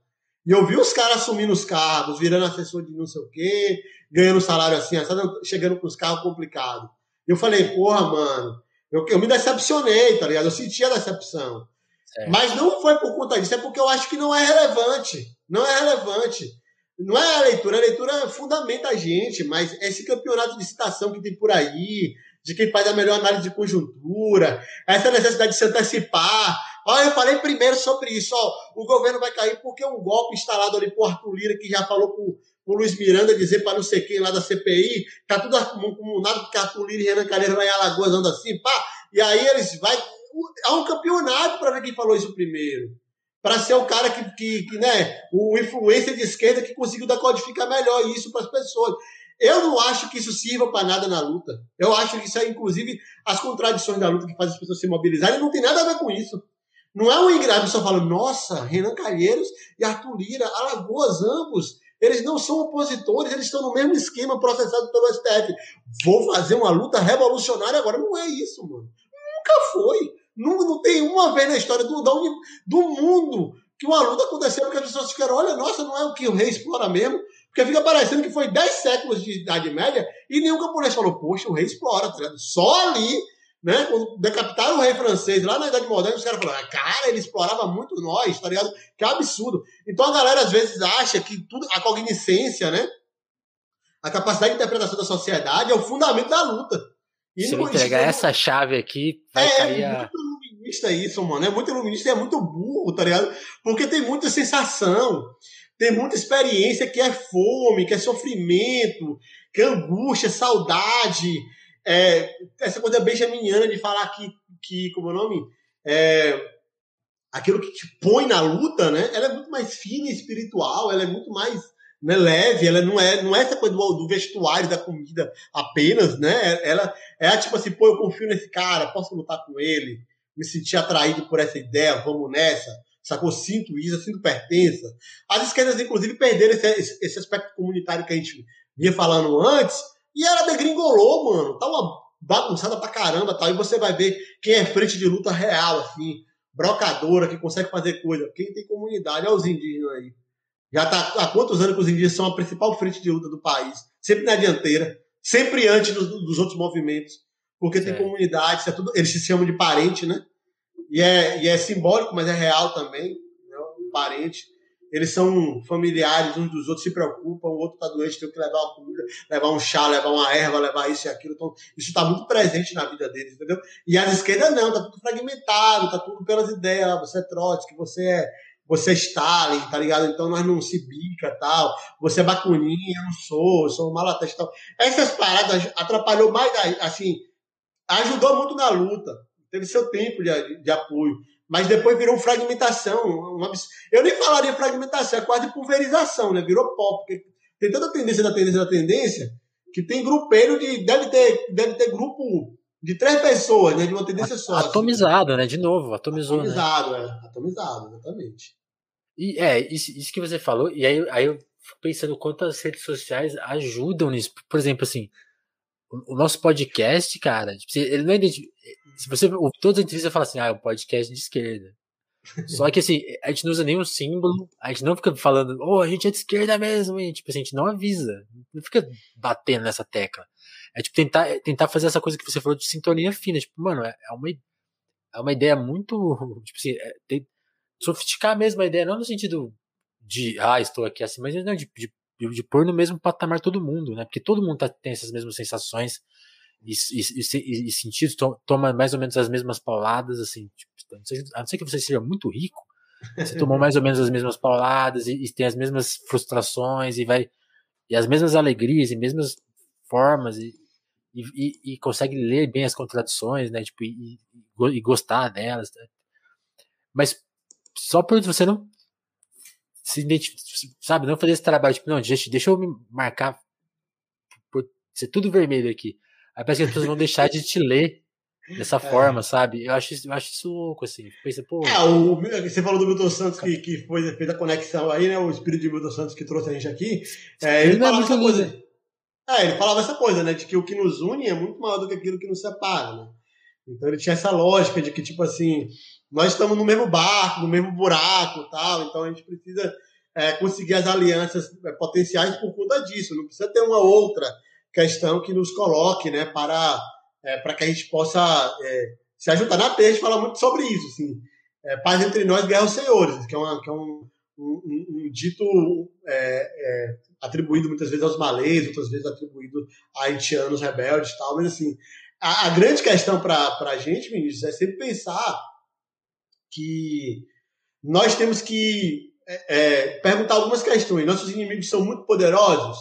Speaker 2: E eu vi os caras assumindo os cargos, virando assessor de não sei o quê, ganhando salário assim, chegando com os carros complicados. E eu falei, porra, mano, eu, eu me decepcionei, tá ligado? Eu senti a decepção. Certo. Mas não foi por conta disso, é porque eu acho que não é relevante. Não é relevante. Não é a leitura, a leitura fundamenta a gente, mas esse campeonato de citação que tem por aí, de quem faz a melhor análise de conjuntura, essa necessidade de se antecipar. Olha, eu falei primeiro sobre isso, ó, o governo vai cair porque um golpe instalado ali por Arthur Lira, que já falou pro, pro Luiz Miranda dizer para não sei quem lá da CPI, tá tudo acumulado porque Arthur Lira e Renan Calheiro lá em Alagoas andam assim, pá, e aí eles vai há um campeonato para ver quem falou isso primeiro para ser o cara que, que, que, né, o influência de esquerda que conseguiu decodificar melhor isso para as pessoas. Eu não acho que isso sirva para nada na luta. Eu acho que isso é, inclusive, as contradições da luta que faz as pessoas se mobilizarem não tem nada a ver com isso. Não é um engrave só falando, nossa, Renan Calheiros e Arthur Lira, Alagoas, ambos, eles não são opositores, eles estão no mesmo esquema processado pelo STF. Vou fazer uma luta revolucionária agora. Não é isso, mano. Nunca foi. Não, não tem uma vez na história do, do mundo que uma luta aconteceu que as pessoas ficaram, olha, nossa, não é o que o rei explora mesmo, porque fica parecendo que foi 10 séculos de Idade Média e nenhum camponês falou, poxa, o rei explora, tá? Só ali, né? Quando decapitaram o rei francês lá na Idade Moderna, os caras falaram, ah, cara, ele explorava muito nós, tá ligado? Que absurdo. Então a galera às vezes acha que tudo, a cognicência, né? A capacidade de interpretação da sociedade é o fundamento da luta.
Speaker 1: E Se eu entregar essa chave aqui, vai é, cair a...
Speaker 2: muito iluminista isso, mano. É muito iluminista e é muito burro, tá ligado? Porque tem muita sensação, tem muita experiência que é fome, que é sofrimento, que é angústia, saudade, é, essa coisa benjaminiana de falar que, que como é o nome? É, aquilo que te põe na luta, né? Ela é muito mais fina e espiritual, ela é muito mais né, leve, ela não é, não é essa coisa do, do vestuário, da comida apenas, né? Ela é tipo assim, pô, eu confio nesse cara, posso lutar com ele, me sentir atraído por essa ideia, vamos nessa, sacou? Sinto isso, sinto pertença. As esquerdas, inclusive, perderam esse, esse aspecto comunitário que a gente vinha falando antes, e ela degringolou, mano. Tá uma bagunçada pra caramba, tal. E você vai ver quem é frente de luta real, assim, brocadora, que consegue fazer coisa. Quem tem comunidade, olha os indígenas aí. Já tá há quantos anos que os indígenas são a principal frente de luta do país? Sempre na dianteira, sempre antes dos, dos outros movimentos. Porque tem é. comunidade, é tudo, eles se chamam de parente, né? E é, e é simbólico, mas é real também, né? parente eles são familiares uns dos outros, se preocupam, o outro está doente, tem que levar uma comida, levar um chá, levar uma erva, levar isso e aquilo. Então, isso está muito presente na vida deles, entendeu? E as esquerdas não, está tudo fragmentado, está tudo pelas ideias, ah, você é Trotsky, você é, você é Stalin, tá ligado? Então nós não se bica tal, você é bacuninha, eu não sou, eu sou malateste tal. Essas paradas atrapalhou mais, assim, ajudou muito na luta, teve seu tempo de, de apoio mas depois virou fragmentação. Eu nem falaria fragmentação, é quase pulverização, né? Virou pop, porque tem tanta tendência da tendência da tendência que tem grupeiro de. Deve ter, deve ter grupo de três pessoas, né? De uma tendência só.
Speaker 1: Assim. Atomizado, né? De novo, atomizou.
Speaker 2: Né? Atomizado, né? é. Atomizado, exatamente.
Speaker 1: E é, isso, isso que você falou, e aí, aí eu fico pensando quanto as redes sociais ajudam nisso. Por exemplo, assim, o, o nosso podcast, cara, tipo, ele não é se você todas as entrevistas, fala assim, ah, é um podcast de esquerda. Só que assim, a gente não usa nenhum símbolo, a gente não fica falando, oh, a gente é de esquerda mesmo, e, tipo assim, a gente não avisa, não fica batendo nessa tecla. É tipo tentar, tentar fazer essa coisa que você falou de sintonia fina, tipo, mano, é, é uma, é uma ideia muito, tipo assim, é, tem, sofisticar mesmo a ideia, não no sentido de, ah, estou aqui assim, mas não, de, de, de, pôr no mesmo patamar todo mundo, né? Porque todo mundo tá, tem essas mesmas sensações, e, e, e, sentidos, toma mais ou menos as mesmas pauladas, assim, tipo, a não ser que você seja muito rico, você tomou mais ou menos as mesmas pauladas e, e, tem as mesmas frustrações e vai e as mesmas alegrias e mesmas formas e, e, e consegue ler bem as contradições, né? Tipo, e, e gostar delas. Né? Mas só por você não se sabe, não fazer esse trabalho, tipo, não, deixa, deixa eu me marcar por ser tudo vermelho aqui. Aí parece que as pessoas vão deixar de te ler dessa é. forma, sabe? Eu acho, eu acho isso louco, assim. Pensa, pô.
Speaker 2: É, o, você falou do Milton Santos que, que foi, fez a conexão aí, né? O espírito de Milton Santos que trouxe a gente aqui. É, ele, ele falava é essa coisa. É, ele falava essa coisa, né? De que o que nos une é muito maior do que aquilo que nos separa, né? Então ele tinha essa lógica de que, tipo assim, nós estamos no mesmo barco, no mesmo buraco tal, então a gente precisa é, conseguir as alianças é, potenciais por conta disso. Não precisa ter uma outra questão que nos coloque né, para, é, para que a gente possa é, se ajudar. Na Terra a gente fala muito sobre isso, assim, é, paz entre nós, guerra aos senhores, que é, uma, que é um, um, um, dito é, é, atribuído muitas vezes aos malês, outras vezes atribuído a haitianos rebeldes e tal, mas assim, a, a grande questão para a gente, ministros, é sempre pensar que nós temos que é, perguntar algumas questões. Nossos inimigos são muito poderosos,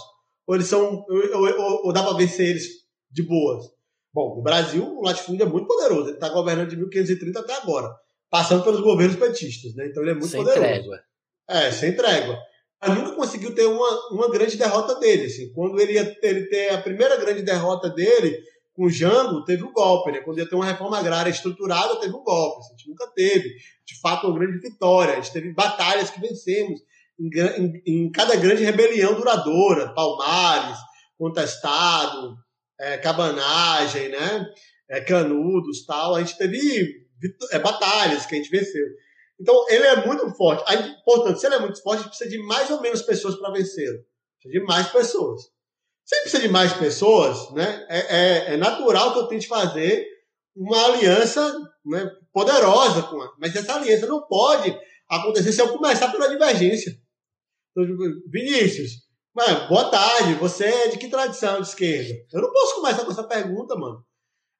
Speaker 2: ou eles são. Ou, ou, ou dá para vencer eles de boas? Bom, no Brasil, o latifúndio é muito poderoso. Ele está governando de 1530 até agora, passando pelos governos petistas, né? Então ele é muito sem poderoso. Trégua. É, sem trégua. Mas nunca conseguiu ter uma, uma grande derrota dele. Assim. Quando ele ia ter, ele ter a primeira grande derrota dele com o Jango, teve o um golpe. Né? Quando ia ter uma reforma agrária estruturada, teve um golpe. Assim. A gente nunca teve. De fato, uma grande vitória. A gente teve batalhas que vencemos em, em, em cada grande rebelião duradoura, Palmares, Contestado, é, Cabanagem, né? É, Canudos, tal. A gente teve é, batalhas que a gente venceu. Então, ele é muito forte. Aí, portanto, se ele é muito forte, precisa de mais ou menos pessoas para vencê-lo. Precisa de mais pessoas. Se precisa de mais pessoas, né? É, é, é, natural que eu tente fazer uma aliança né, poderosa com ela. Mas essa aliança não pode acontecer se eu começar pela divergência. Então, tipo, Vinícius, mano, boa tarde, você é de que tradição de esquerda? Eu não posso começar com essa pergunta, mano.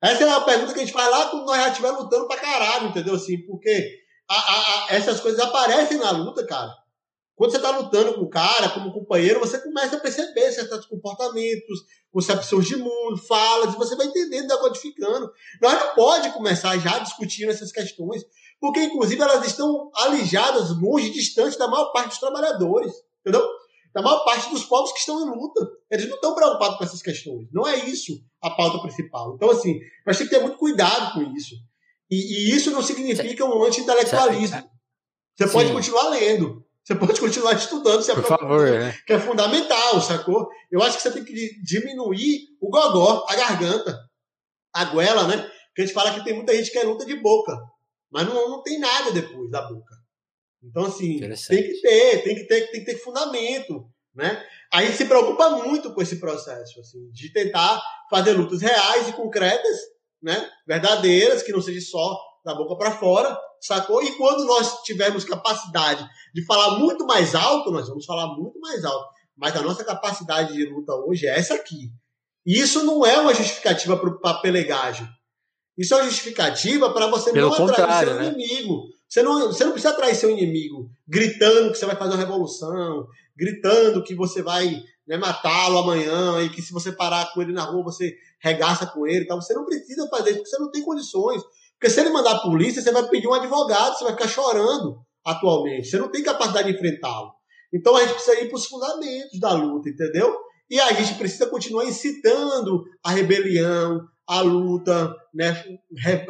Speaker 2: Essa é uma pergunta que a gente faz lá quando nós já estiver lutando pra caralho, entendeu? Assim, porque a, a, essas coisas aparecem na luta, cara. Quando você está lutando com o cara, como companheiro, você começa a perceber certos comportamentos, concepções de mundo, falas, você vai entendendo, decodificando. Nós não pode começar já discutindo essas questões, porque, inclusive, elas estão alijadas, longe, distantes da maior parte dos trabalhadores, entendeu? Da maior parte dos povos que estão em luta. Eles não estão preocupados com essas questões. Não é isso a pauta principal. Então, assim, nós temos que ter muito cuidado com isso. E, e isso não significa um anti-intelectualismo. Você pode continuar lendo. Você pode continuar estudando, se
Speaker 1: Por favor, né?
Speaker 2: que é fundamental, sacou? Eu acho que você tem que diminuir o gogó, a garganta, a goela, né? Porque a gente fala que tem muita gente que é luta de boca, mas não, não tem nada depois da boca. Então, assim, tem que ter, tem que ter, tem que ter fundamento, né? A gente se preocupa muito com esse processo, assim, de tentar fazer lutas reais e concretas, né? Verdadeiras, que não seja só da boca para fora, sacou? E quando nós tivermos capacidade de falar muito mais alto, nós vamos falar muito mais alto. Mas a nossa capacidade de luta hoje é essa aqui. E isso não é uma justificativa para pelegagem. Isso é uma justificativa para você
Speaker 1: Pelo
Speaker 2: não atrair seu
Speaker 1: né?
Speaker 2: inimigo. Você não, você não precisa atrair seu inimigo gritando que você vai fazer uma revolução, gritando que você vai né, matá-lo amanhã e que se você parar com ele na rua você regaça com ele. Tá? Você não precisa fazer isso porque você não tem condições. Porque se ele mandar a polícia, você vai pedir um advogado, você vai ficar chorando atualmente. Você não tem capacidade de enfrentá-lo. Então a gente precisa ir para os fundamentos da luta, entendeu? E a gente precisa continuar incitando a rebelião, a luta né,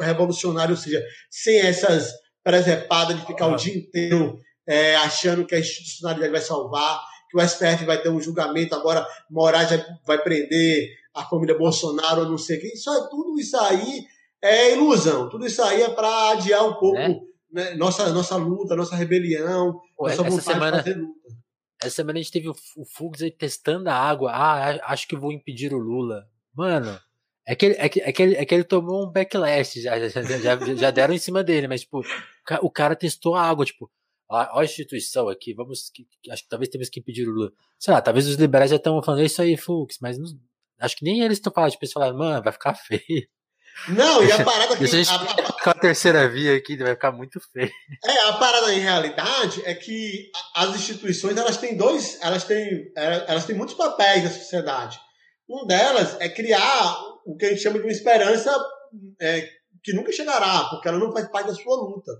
Speaker 2: revolucionária, ou seja, sem essas presepadas de ficar o dia inteiro é, achando que a institucionalidade vai salvar, que o STF vai ter um julgamento, agora Moraes vai prender a família Bolsonaro não sei o que. Isso é tudo isso aí é ilusão. Tudo isso aí é para adiar um pouco é? né, nossa, nossa luta, nossa rebelião, Pô, nossa vontade semana, de fazer luta.
Speaker 1: Essa semana a gente teve o, o Fux aí testando a água. Ah, acho que vou impedir o Lula. Mano, é que, ele, é, que, é, que ele, é que ele tomou um backlash, já, já, já, já deram em cima dele, mas, tipo, o cara testou a água, tipo, ó, a instituição aqui, vamos, que, acho que talvez temos que impedir o Lula. Sei lá, talvez os liberais já estão falando, é isso aí, Fux, mas não, acho que nem eles estão falando, tipo, eles falaram, mano, vai ficar feio.
Speaker 2: Não, e a parada
Speaker 1: que. Deixa a gente com a terceira via aqui, vai ficar muito feio.
Speaker 2: É, a parada em realidade é que as instituições elas têm dois. Elas têm, elas têm muitos papéis na sociedade. Um delas é criar o que a gente chama de uma esperança é, que nunca chegará, porque ela não faz parte da sua luta.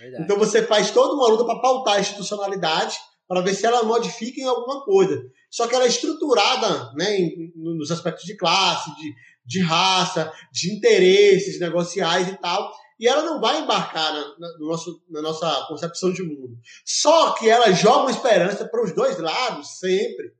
Speaker 2: Verdade. Então você faz toda uma luta para pautar a institucionalidade para ver se ela modifica em alguma coisa. Só que ela é estruturada né, nos aspectos de classe, de, de raça, de interesses negociais e tal. E ela não vai embarcar na, na, no nosso, na nossa concepção de mundo. Só que ela joga uma esperança para os dois lados, sempre.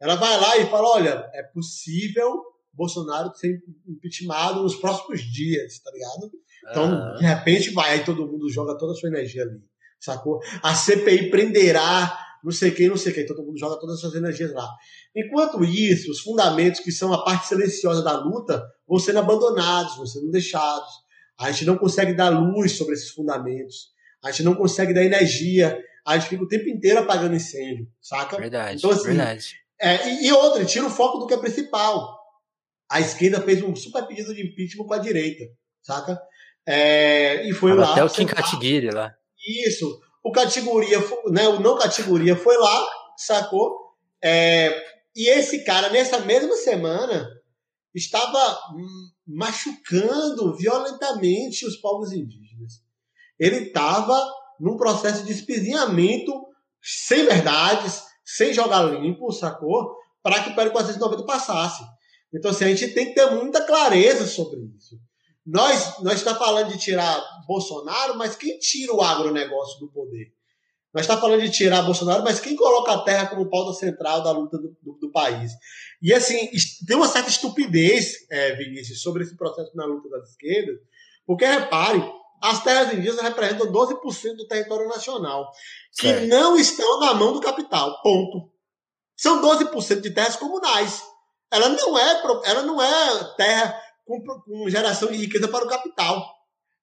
Speaker 2: Ela vai lá e fala: olha, é possível Bolsonaro ser impeachmentado nos próximos dias, tá ligado? Então, de repente, vai, aí todo mundo joga toda a sua energia ali, sacou? A CPI prenderá não sei quem, não sei quem, todo mundo joga todas as suas energias lá. Enquanto isso, os fundamentos que são a parte silenciosa da luta vão sendo abandonados, vão sendo deixados. A gente não consegue dar luz sobre esses fundamentos. A gente não consegue dar energia. A gente fica o tempo inteiro apagando incêndio, saca?
Speaker 1: Verdade, então, assim, verdade.
Speaker 2: É, e, e outra, tira o foco do que é principal. A esquerda fez um super pedido de impeachment com a direita, saca? É, e foi lá.
Speaker 1: Até o Kim Kataguiri lá.
Speaker 2: Isso. O categoria, né, o não categoria foi lá, sacou? É, e esse cara, nessa mesma semana, estava machucando violentamente os povos indígenas. Ele estava num processo de espizinhamento sem verdades, sem jogar limpo, sacou? Para que o PL 490 passasse. Então, assim, a gente tem que ter muita clareza sobre isso. Nós, nós está falando de tirar Bolsonaro, mas quem tira o agronegócio do poder? Nós está falando de tirar Bolsonaro, mas quem coloca a terra como pauta central da luta do, do, do país? E assim, tem uma certa estupidez, é, Vinícius, sobre esse processo na luta das esquerdas, porque repare, as terras indígenas representam 12% do território nacional, que certo. não estão na mão do capital. Ponto. São 12% de terras comunais. Ela não é, ela não é terra com, com geração de riqueza para o capital.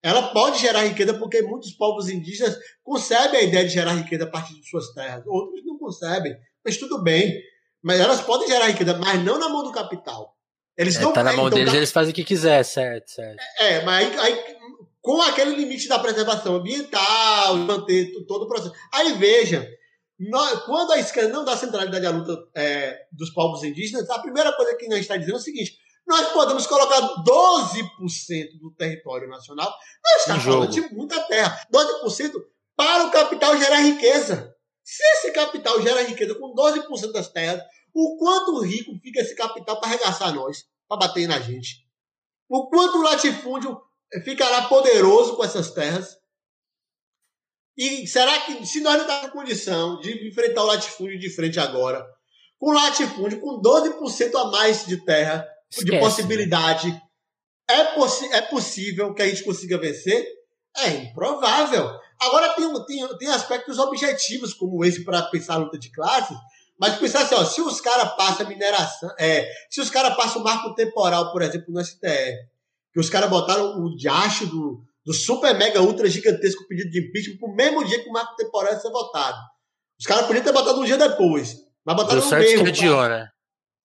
Speaker 2: Ela pode gerar riqueza porque muitos povos indígenas concebem a ideia de gerar riqueza a partir de suas terras. Outros não concebem, mas tudo bem. Mas elas podem gerar riqueza, mas não na mão do capital.
Speaker 1: Eles é, não tá na mão então, deles, eles fazem o que quiser, certo, certo.
Speaker 2: É, mas aí, aí, com aquele limite da preservação ambiental, manter todo o processo. Aí veja, nós, quando a esquerda não dá centralidade à luta é, dos povos indígenas, a primeira coisa que nós está dizendo é o seguinte: nós podemos colocar 12% do território nacional. Nós estamos falando de muita terra. 12% para o capital gerar riqueza. Se esse capital gera riqueza com 12% das terras, o quanto rico fica esse capital para arregaçar nós, para bater na gente? O quanto o latifúndio ficará poderoso com essas terras? E será que, se nós não estamos em condição de enfrentar o latifúndio de frente agora, com latifúndio, com 12% a mais de terra, Esquece, de possibilidade. Né? É, possi é possível que a gente consiga vencer? É improvável. Agora tem, tem, tem aspectos objetivos, como esse, para pensar a luta de classes, mas pensar assim, ó, se os caras passam mineração, é, se os caras passam o marco temporal, por exemplo, no STF, que os caras botaram o diacho do, do super mega ultra gigantesco pedido de impeachment pro mesmo dia que o marco temporal ia ser votado. Os caras podiam ter botado um dia depois, mas botaram
Speaker 1: no meio. Que adiou, né?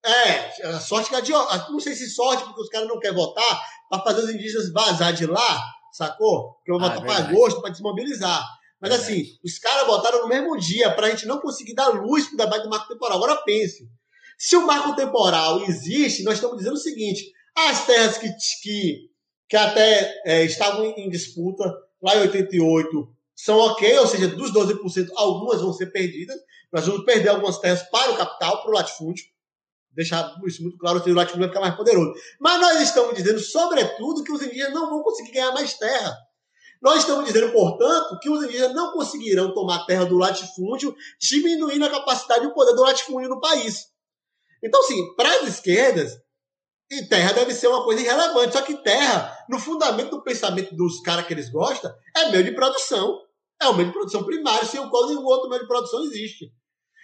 Speaker 2: É, a sorte que adiou. Não sei se sorte, porque os caras não querem votar para fazer os indígenas vazar de lá, sacou? Porque eu vou ah, votar para agosto para desmobilizar. Mas verdade. assim, os caras votaram no mesmo dia para a gente não conseguir dar luz para o debate do marco temporal. Agora pense. Se o marco temporal existe, nós estamos dizendo o seguinte: as terras que, que, que até é, estavam em disputa lá em 88 são ok, ou seja, dos 12%, algumas vão ser perdidas. Nós vamos perder algumas terras para o capital, para o latifúndio deixar isso muito claro, o latifúndio vai ficar mais poderoso. Mas nós estamos dizendo, sobretudo, que os indígenas não vão conseguir ganhar mais terra. Nós estamos dizendo, portanto, que os indígenas não conseguirão tomar terra do latifúndio, diminuindo a capacidade e o poder do latifúndio no país. Então, assim, para as esquerdas, terra deve ser uma coisa irrelevante. Só que terra, no fundamento do pensamento dos caras que eles gostam, é meio de produção. É o meio de produção primário, sem o qual nenhum outro meio de produção existe.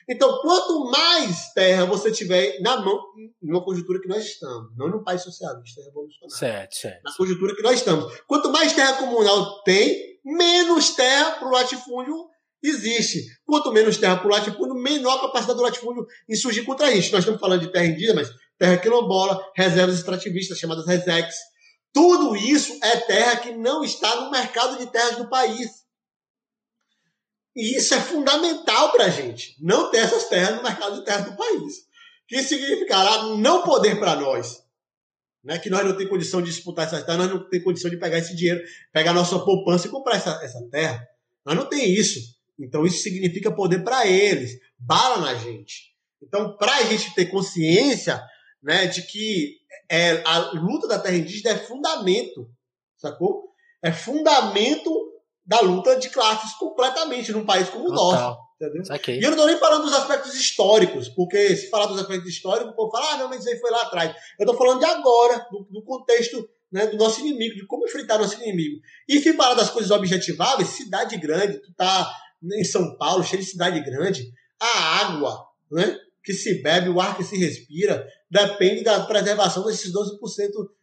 Speaker 2: Então, quanto mais terra você tiver na mão, numa conjuntura que nós estamos, não num país socialista revolucionário.
Speaker 1: Certo, certo.
Speaker 2: Na conjuntura que nós estamos. Quanto mais terra comunal tem, menos terra para o latifúndio existe. Quanto menos terra para o latifúndio, menor a capacidade do latifúndio em surgir contra isso. Nós estamos falando de terra indígena, mas terra quilombola, reservas extrativistas chamadas resex. Tudo isso é terra que não está no mercado de terras do país. E isso é fundamental para a gente, não ter essas terras no mercado de terras do país. Que significará não poder para nós. Né? Que nós não temos condição de disputar essas terras, nós não temos condição de pegar esse dinheiro, pegar nossa poupança e comprar essa, essa terra. Nós não tem isso. Então isso significa poder para eles, bala na gente. Então, para a gente ter consciência né, de que é, a luta da terra indígena é fundamento, sacou? É fundamento da luta de classes completamente num país como o nosso. Entendeu? E eu não estou nem falando dos aspectos históricos, porque se falar dos aspectos históricos, o povo fala, ah, não, mas isso aí foi lá atrás. Eu estou falando de agora, do, do contexto né, do nosso inimigo, de como enfrentar nosso inimigo. E se falar das coisas objetiváveis, cidade grande, tu tá em São Paulo, cheio de cidade grande, a água né, que se bebe, o ar que se respira, depende da preservação desses 12%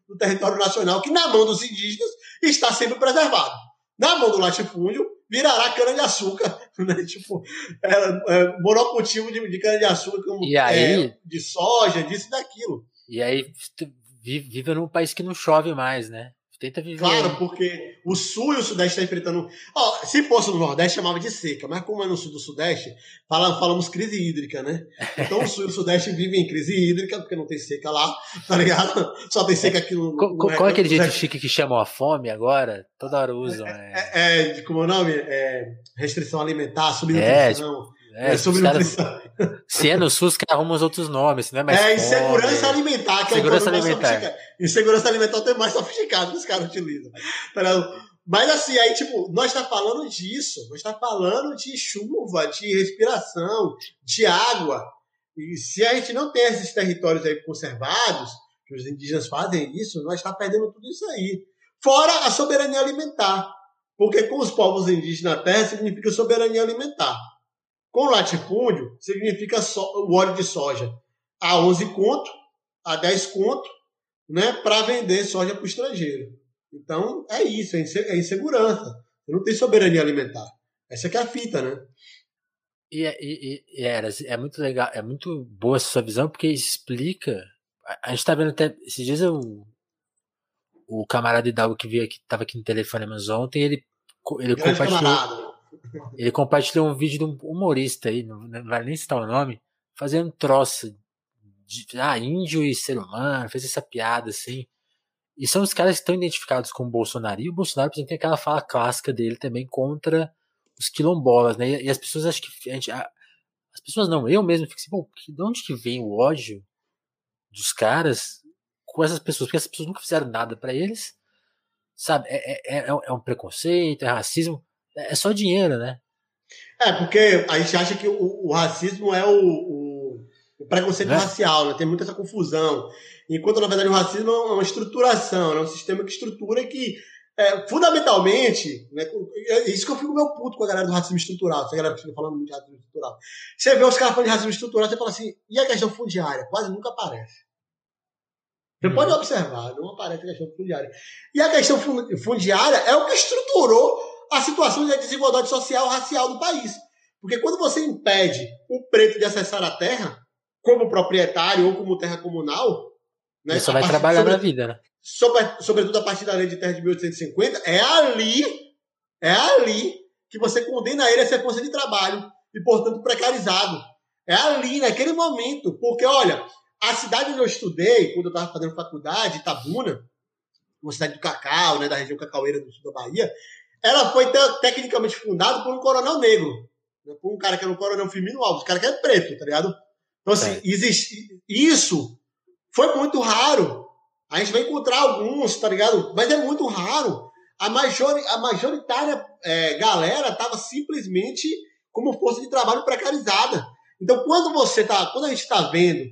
Speaker 2: do território nacional, que na mão dos indígenas está sendo preservado na mão do latifúndio, virará cana-de-açúcar, né? Tipo, é, é, monocultivo de, de cana-de-açúcar, é, de soja, disso e daquilo.
Speaker 1: E aí vive num país que não chove mais, né? Tenta viver.
Speaker 2: Claro, porque o sul e o sudeste estão tá enfrentando. Oh, se fosse no nordeste, chamava de seca, mas como é no sul do sudeste, fala, falamos crise hídrica, né? Então o sul e o sudeste vivem em crise hídrica, porque não tem seca lá, tá ligado? Só tem seca aqui no.
Speaker 1: Qual, no qual é aquele jeito chique que chamam a fome agora? Toda hora usam.
Speaker 2: É, é, é, é como é o nome? É, restrição alimentar, subnutrição. É,
Speaker 1: é, é sobre cara, Se é no SUS, que arruma os outros nomes, não é mais.
Speaker 2: É, insegurança alimentar, que
Speaker 1: segurança é o alimentar.
Speaker 2: Insegurança alimentar é o mais sofisticado que os caras utilizam. Tá Mas assim, aí, tipo, nós está falando disso, nós está falando de chuva, de respiração, de água. E se a gente não tem esses territórios aí conservados, que os indígenas fazem isso, nós está perdendo tudo isso aí. Fora a soberania alimentar. Porque com os povos indígenas na terra significa soberania alimentar. Com latifúndio, significa so, o óleo de soja a 11 conto, a 10 conto, né, para vender soja para o estrangeiro. Então, é isso, é, é insegurança. Você não tem soberania alimentar. Essa que é a fita, né?
Speaker 1: E, é, e, e, era, é muito legal, é muito boa essa sua visão, porque explica. A, gente tá vendo até. Esses dias eu, o camarada Hidalgo que veio aqui, tava aqui no telefone mas ontem, ele, ele compartilhou. Ele compartilhou um vídeo de um humorista aí, não, vai nem citar o nome, fazendo troça de ah, índio e ser humano, fez essa piada assim. E são os caras que estão identificados com o Bolsonaro. E o Bolsonaro, por exemplo, tem aquela fala clássica dele também contra os quilombolas, né? E, as pessoas acham que. A gente, a, as pessoas não, eu mesmo fico assim, pô, de onde que vem o ódio dos caras com essas pessoas? Porque essas pessoas nunca fizeram nada para eles, sabe? É, é, é, é, um preconceito, é racismo, é, só dinheiro, né?
Speaker 2: É, porque a gente acha que o, o racismo é o, o, o preconceito é? racial, né? Tem muita essa confusão. Enquanto, na verdade, o racismo é uma estruturação, é um sistema que estrutura e que é, fundamentalmente, né, é isso que eu fico meu puto com a galera do racismo estrutural, essa galera que fica falando muito de racismo estrutural. Você vê os caras falando de racismo estrutural, você fala assim, e a questão fundiária? Quase nunca aparece. Você hum. pode observar, não aparece a questão fundiária. E a questão fundiária é o que estruturou a situação de desigualdade social racial do país. Porque quando você impede o preto de acessar a terra, como proprietário ou como terra comunal.
Speaker 1: Né, só vai trabalhar sobre, na vida, né?
Speaker 2: sobre, sobretudo a partir da lei de terra de 1850, é ali, é ali que você condena ele a ser força de trabalho e, portanto, precarizado. É ali, naquele momento. Porque, olha, a cidade onde eu estudei, quando eu estava fazendo faculdade, Itabuna, uma cidade do cacau, né, da região cacaueira do sul da Bahia, ela foi tecnicamente fundada por um coronel negro. Né, por um cara que era um coronel Firmino Alves, um cara que é preto, tá ligado? Então, assim, existe, isso foi muito raro a gente vai encontrar alguns, tá ligado? Mas é muito raro. A, major, a majoritária é, galera estava simplesmente como força de trabalho precarizada. Então, quando você tá, quando a gente está vendo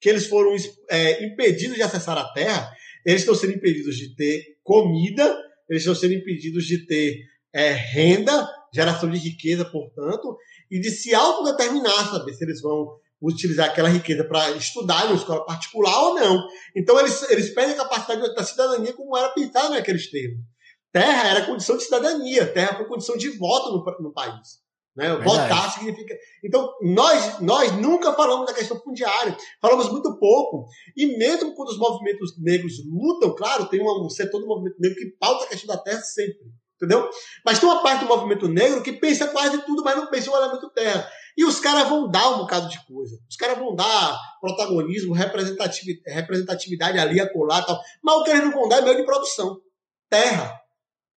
Speaker 2: que eles foram é, impedidos de acessar a terra, eles estão sendo impedidos de ter comida, eles estão sendo impedidos de ter é, renda, geração de riqueza, portanto, e de se autodeterminar, saber se eles vão utilizar aquela riqueza para estudar em uma escola particular ou não. Então, eles, eles perdem a capacidade da cidadania como era pensado naqueles termos. Terra era condição de cidadania, terra foi condição de voto no, no país. Né? Votar significa. Então, nós, nós nunca falamos da questão fundiária, falamos muito pouco. E mesmo quando os movimentos negros lutam, claro, tem um setor do movimento negro que pauta a questão da terra sempre. Entendeu? Mas tem uma parte do movimento negro que pensa quase tudo, mas não pensa o elemento terra. E os caras vão dar um bocado de coisa. Os caras vão dar protagonismo, representatividade, representatividade ali, acolá tal. Mas o que eles não vão dar é meio de produção. Terra.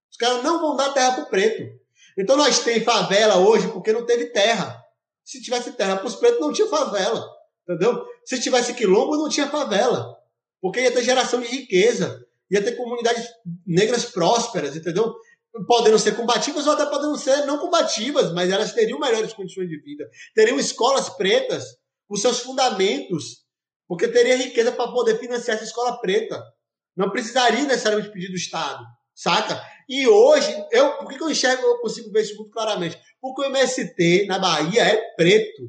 Speaker 2: Os caras não vão dar terra pro preto. Então nós temos favela hoje porque não teve terra. Se tivesse terra para os pretos, não tinha favela. Entendeu? Se tivesse quilombo, não tinha favela. Porque ia ter geração de riqueza. Ia ter comunidades negras prósperas, entendeu? podendo ser combativas ou até podendo ser não combativas, mas elas teriam melhores condições de vida. Teriam escolas pretas com seus fundamentos, porque teria riqueza para poder financiar essa escola preta. Não precisaria necessariamente pedir do Estado, saca? E hoje, eu, por que, eu enxergo, eu consigo ver isso muito claramente? Porque o MST na Bahia é preto.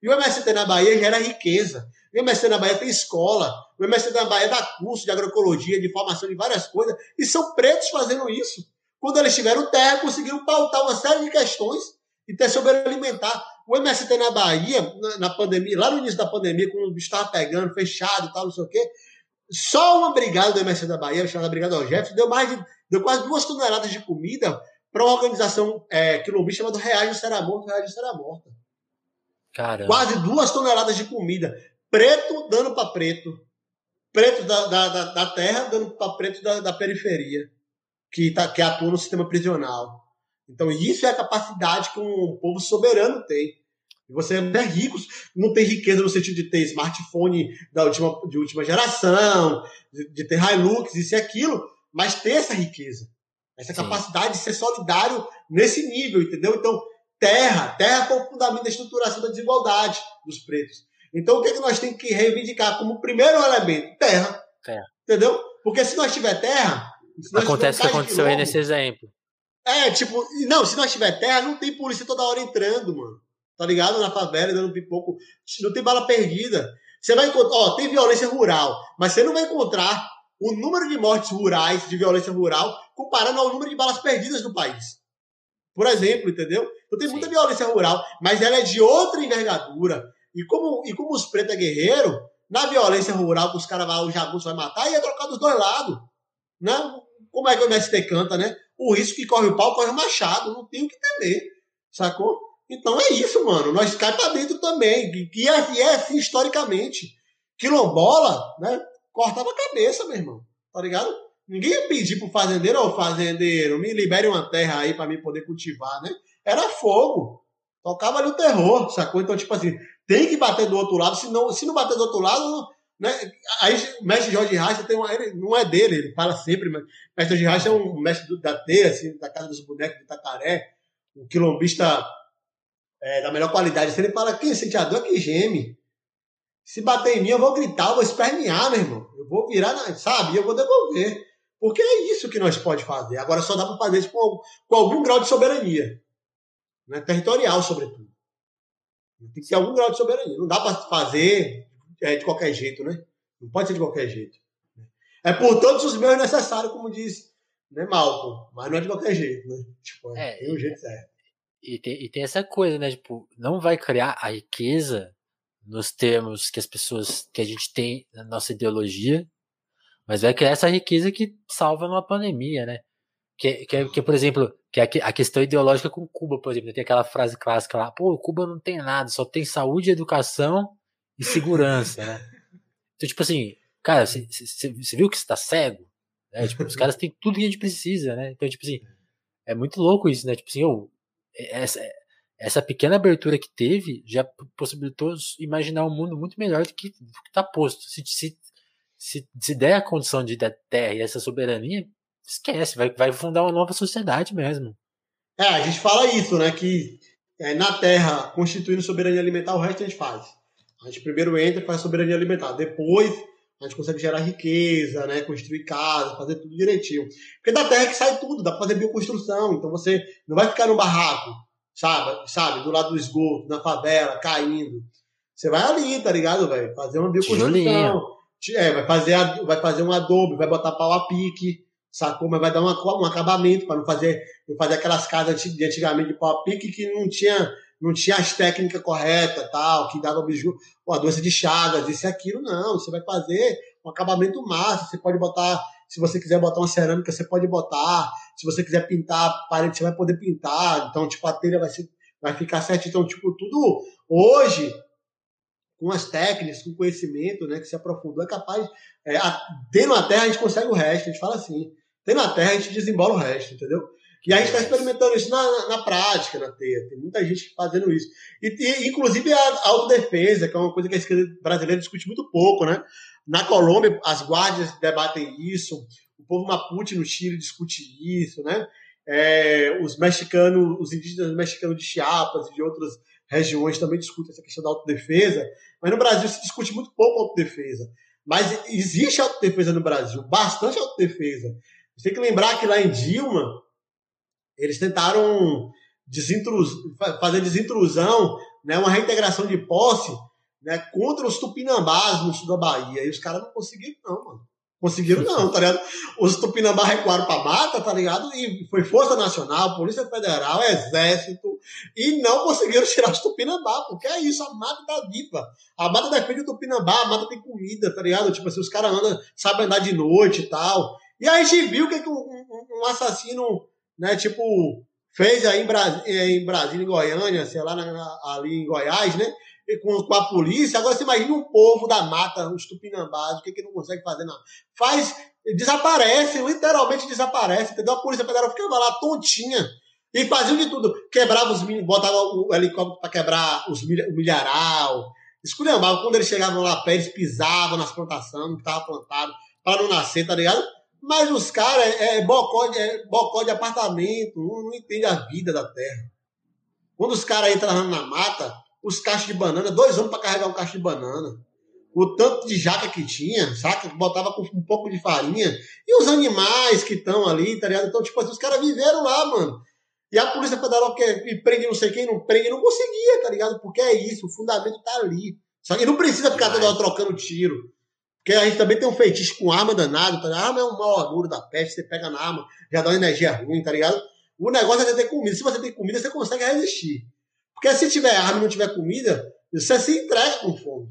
Speaker 2: E o MST na Bahia gera riqueza. O MST na Bahia tem escola. O MST na Bahia dá curso de agroecologia, de formação de várias coisas. E são pretos fazendo isso. Quando eles tiveram terra, conseguiram pautar uma série de questões e ter soberania alimentar. O MST na Bahia, na, na, pandemia, lá no início da pandemia, quando o bicho estava pegando, fechado e tal, não sei o quê, só uma brigada do MST da Bahia, chamada Brigada Algef, deu mais de, deu quase duas toneladas de comida para uma organização é, quilombista chamada Reage Será Morto, Reage Será Morta. Caramba. Quase duas toneladas de comida. Preto dando para preto. Preto da, da, da, da terra dando para preto da, da periferia que, tá, que atua no sistema prisional. Então, isso é a capacidade que um povo soberano tem. E você é rico, não tem riqueza no sentido de ter smartphone da última, de última geração, de, de ter Hilux, isso e aquilo, mas ter essa riqueza. Essa Sim. capacidade de ser solidário nesse nível, entendeu? Então, terra, terra foi o fundamento da estruturação da desigualdade dos pretos. Então, o que, é que nós temos que reivindicar como primeiro elemento? Terra. terra. Entendeu? Porque se nós tiver terra,
Speaker 1: Acontece o que aconteceu aí nesse exemplo.
Speaker 2: É, tipo, não, se nós tiver terra, não tem polícia toda hora entrando, mano. Tá ligado? Na favela, dando pipoco. Não tem bala perdida. Você vai encontrar, ó, tem violência rural, mas você não vai encontrar o número de mortes rurais, de violência rural, comparando ao número de balas perdidas no país. Por exemplo, entendeu? Então tem muita violência rural, mas ela é de outra envergadura. E como, e como os pretos é guerreiro, na violência rural que os caras vão, o jagunço vai matar, ia trocar dos dois lados. Né? Como é que o MST canta, né? O risco que corre o pau, corre o machado. Não tem o que temer. Sacou? Então é isso, mano. Nós cai pra dentro também. E é, e é assim historicamente. Quilombola, né? Cortava a cabeça, meu irmão. Tá ligado? Ninguém ia pedir pro fazendeiro, ô fazendeiro, me libere uma terra aí para mim poder cultivar, né? Era fogo. Tocava ali o terror, sacou? Então, tipo assim, tem que bater do outro lado, senão, se não bater do outro lado, né? Aí o mestre Jorge Racha tem uma. Ele, não é dele, ele fala sempre, mas o mestre Jorge Racha é um mestre do, da teia, assim, da Casa dos Bonecos de Itacaré, um quilombista é, da melhor qualidade. Se ele fala, quem sente a dor que geme. Se bater em mim, eu vou gritar, eu vou espernear, meu irmão. Eu vou virar, sabe? Eu vou devolver. Porque é isso que nós pode fazer. Agora só dá para fazer isso com, com, algum grau de soberania. Né? Territorial, sobretudo. Tem que ter algum grau de soberania. Não dá para fazer é, de qualquer jeito, né? Não pode ser de qualquer jeito. É por todos os meios necessários, como diz né, Malcolm. Mas não é de qualquer jeito, né? Tipo, é, tem um jeito certo.
Speaker 1: E tem, e tem essa coisa, né? Tipo, não vai criar a riqueza nos termos que as pessoas, que a gente tem na nossa ideologia, mas vai criar essa riqueza que salva numa pandemia, né? Que, que, que por exemplo, que é a questão ideológica com Cuba, por exemplo, tem aquela frase clássica lá, pô, Cuba não tem nada, só tem saúde, educação e segurança, né? Então, tipo assim, cara, você viu que você tá cego? Né? Tipo, os caras têm tudo que a gente precisa, né? Então, tipo assim, é muito louco isso, né? Tipo assim, oh, essa, essa pequena abertura que teve já possibilitou imaginar um mundo muito melhor do que, do que tá posto. Se, se, se, se der a condição de da terra e essa soberania, esquece, vai, vai fundar uma nova sociedade mesmo.
Speaker 2: É, a gente fala isso, né? Que é, na terra, constituindo soberania alimentar, o resto a gente faz. A gente primeiro entra e faz soberania alimentar. Depois, a gente consegue gerar riqueza, né? Construir casa, fazer tudo direitinho. Porque da terra que sai tudo, dá pra fazer bioconstrução. Então você não vai ficar no barraco, sabe? Sabe? Do lado do esgoto, na favela, caindo. Você vai ali, tá ligado, velho? Fazer uma bioconstrução. É, vai fazer, vai fazer um adobe, vai botar pau a pique, sacou? Mas vai dar uma, um acabamento para não fazer, não fazer aquelas casas de antigamente de pau a pique que não tinha, não tinha as técnicas corretas, tal, que dava biju, a doença de chagas, isso e aquilo, não. Você vai fazer um acabamento massa, você pode botar, se você quiser botar uma cerâmica, você pode botar, se você quiser pintar a parede, você vai poder pintar, então, tipo, a telha vai, ser, vai ficar certo, então, tipo, tudo, hoje, com as técnicas, com conhecimento, né, que se aprofundou, é capaz. É, a, tendo a terra, a gente consegue o resto. A gente fala assim: tendo a terra, a gente desembola o resto, entendeu? E a gente está experimentando isso na, na, prática, na teia. Tem muita gente fazendo isso. E, e, inclusive a autodefesa, que é uma coisa que a esquerda brasileira discute muito pouco, né? Na Colômbia, as guardas debatem isso, o povo Mapuche no Chile discute isso, né? É, os mexicanos, os indígenas mexicanos de Chiapas e de outras regiões também discutem essa questão da autodefesa, mas no Brasil se discute muito pouco autodefesa. Mas existe autodefesa no Brasil, bastante autodefesa. Você tem que lembrar que lá em Dilma, eles tentaram desintrus, fazer desintrusão, né, uma reintegração de posse né, contra os tupinambás no sul da Bahia. E os caras não conseguiram, não, mano. Conseguiram não, tá ligado? Os Tupinambá recuaram pra mata, tá ligado? E foi Força Nacional, Polícia Federal, Exército, e não conseguiram tirar os Tupinambá, porque é isso, a mata tá viva. A mata defende o Tupinambá, a mata tem comida, tá ligado? Tipo assim, os caras andam, sabem andar de noite e tal. E aí a gente viu que um, um, um assassino, né, tipo, fez aí em, Bras... em Brasília, em Goiânia, sei lá, ali em Goiás, né? com, com a polícia. Agora você imagina um povo da mata, os tupinambás, o que, que não consegue fazer, não. Faz, desaparece, literalmente desaparece, entendeu? A Polícia Federal ficava lá tontinha. E faziam de tudo. Quebrava os botava o helicóptero para quebrar os, o milharal. Esculhambava. Quando eles chegavam lá perto, eles pisavam nas plantações que estava plantado para não nascer, tá ligado? Mas os caras é, é, bocó, de, é bocó de apartamento, não, não entende a vida da terra. Quando os caras entram na mata, os cachos de banana, dois homens para carregar um cacho de banana. O tanto de jaca que tinha, saca? Botava com um pouco de farinha. E os animais que estão ali, tá ligado? Então, tipo assim, os caras viveram lá, mano. E a Polícia Federal que prende não sei quem, não prende, não conseguia, tá ligado? Porque é isso, o fundamento tá ali. Só que não precisa ficar toda hora trocando tiro. Porque a gente também tem um feitiço com arma danado, tá ligado? A arma é um mau agouro da peste, você pega na arma, já dá uma energia ruim, tá ligado? O negócio é ter comida. Se você tem comida, você consegue resistir. Porque se tiver arma e não tiver comida, você se entrega com fome.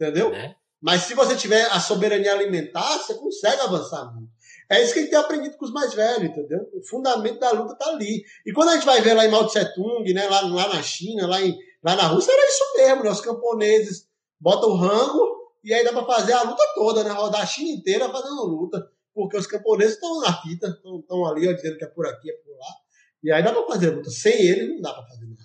Speaker 2: Entendeu? É. Mas se você tiver a soberania alimentar, você consegue avançar muito. É isso que a gente tem aprendido com os mais velhos, entendeu? O fundamento da luta tá ali. E quando a gente vai ver lá em Mao Tse Tung, né, lá, lá na China, lá, em, lá na Rússia, era isso mesmo, né? Os camponeses botam o rango e aí dá para fazer a luta toda, né? Rodar a China inteira fazendo luta. Porque os camponeses estão na fita, estão ali, ó, dizendo que é por aqui, é por lá. E aí dá para fazer luta. Sem ele não dá para fazer nada.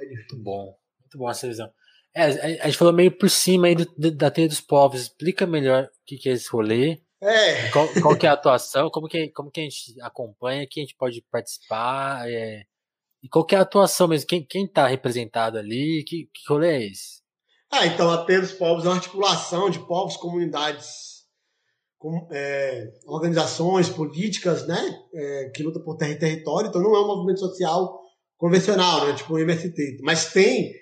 Speaker 1: É Muito bom. Muito bom essa visão. É, a gente falou meio por cima aí do, da teia dos povos. Explica melhor o que, que é esse rolê.
Speaker 2: É.
Speaker 1: Qual, qual, que é a atuação? Como que, como que a gente acompanha? Quem a gente pode participar? É, e qual que é a atuação mesmo? Quem, quem tá representado ali? Que, que rolê é esse?
Speaker 2: Ah, então a teia dos povos é uma articulação de povos, comunidades com, é, organizações políticas, né, é, que lutam por terra e território, então não é um movimento social convencional, né, tipo o MST, mas tem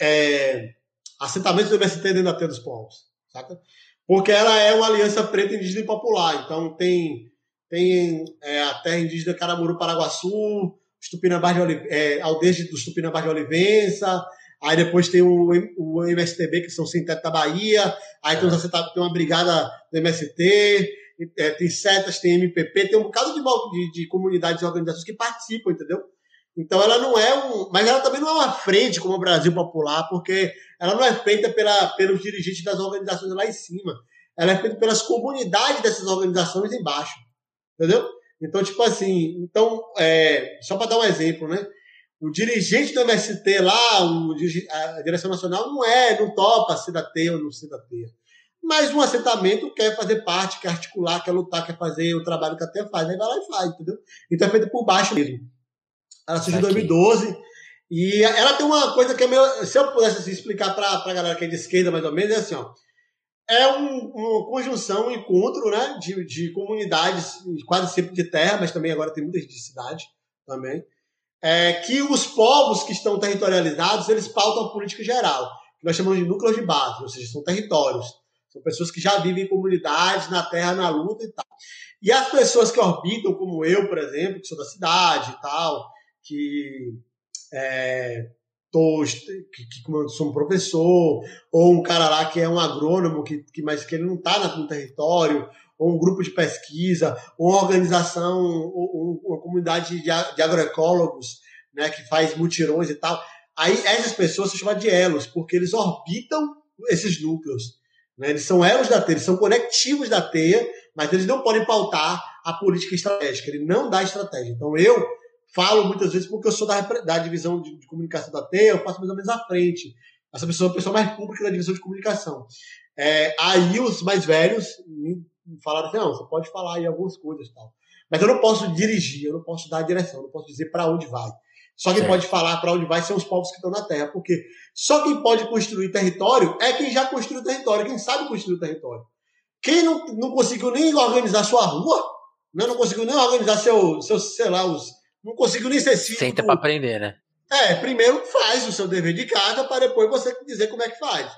Speaker 2: é, assentamentos do MST dentro da Terra dos Povos, saca? Porque ela é uma aliança preta indígena e popular, então tem, tem é, a terra indígena Caramuru Paraguaçu, os Tupinambás de Olive, é, aldeias dos Tupinambás de Olivença, Aí depois tem o, o MSTB, que são sem teto da Bahia. Aí tem, uns, tem uma brigada do MST, é, tem setas, tem MPP, tem um bocado de, de, de comunidades e organizações que participam, entendeu? Então ela não é um. Mas ela também não é uma frente como o Brasil Popular, porque ela não é feita pela, pelos dirigentes das organizações lá em cima. Ela é feita pelas comunidades dessas organizações embaixo. Entendeu? Então, tipo assim, então, é, só para dar um exemplo, né? O dirigente do MST lá, o, a direção nacional, não é, não topa ser da TEA ou não ser da TEA. Mas um assentamento quer fazer parte, quer articular, quer lutar, quer fazer o trabalho que a TEA faz, aí vai lá e faz, entendeu? Então é feito por baixo mesmo. Ela surgiu em 2012 e ela tem uma coisa que é meio. Se eu pudesse assim, explicar para a galera que é de esquerda, mais ou menos, é assim, ó. É um, uma conjunção, um encontro né, de, de comunidades, quase sempre de terra, mas também agora tem muitas de cidade também é que os povos que estão territorializados, eles pautam a política geral, que nós chamamos de núcleos de base, ou seja, são territórios. São pessoas que já vivem em comunidades, na terra, na luta e tal. E as pessoas que orbitam, como eu, por exemplo, que sou da cidade e tal, que é, tô, que, que como eu sou um professor, ou um cara lá que é um agrônomo, que, que, mas que ele não está no território, ou um grupo de pesquisa, ou uma organização, ou, uma comunidade de, agroecólogos, né, que faz mutirões e tal. Aí essas pessoas se chamam de elos, porque eles orbitam esses núcleos. Né? Eles são elos da teia, eles são conectivos da teia, mas eles não podem pautar a política estratégica, ele não dá estratégia. Então eu falo muitas vezes porque eu sou da, da divisão de, de comunicação da teia, eu passo mais ou menos à frente. Essa pessoa é a pessoa mais pública da divisão de comunicação. É, aí os mais velhos falaram assim, não, você pode falar aí algumas coisas e tal. Mas eu não posso dirigir, eu não posso dar a direção, eu não posso dizer para onde vai. Só quem certo. pode falar para onde vai são os povos que estão na Terra, porque só quem pode construir território é quem já construiu território, quem sabe construir território. Quem não, não conseguiu nem organizar sua rua, né, não conseguiu nem organizar seu, seu sei lá, os, não conseguiu nem ser
Speaker 1: cívico. Senta para aprender, né?
Speaker 2: É, primeiro faz o seu dever de casa para depois você dizer como é que faz.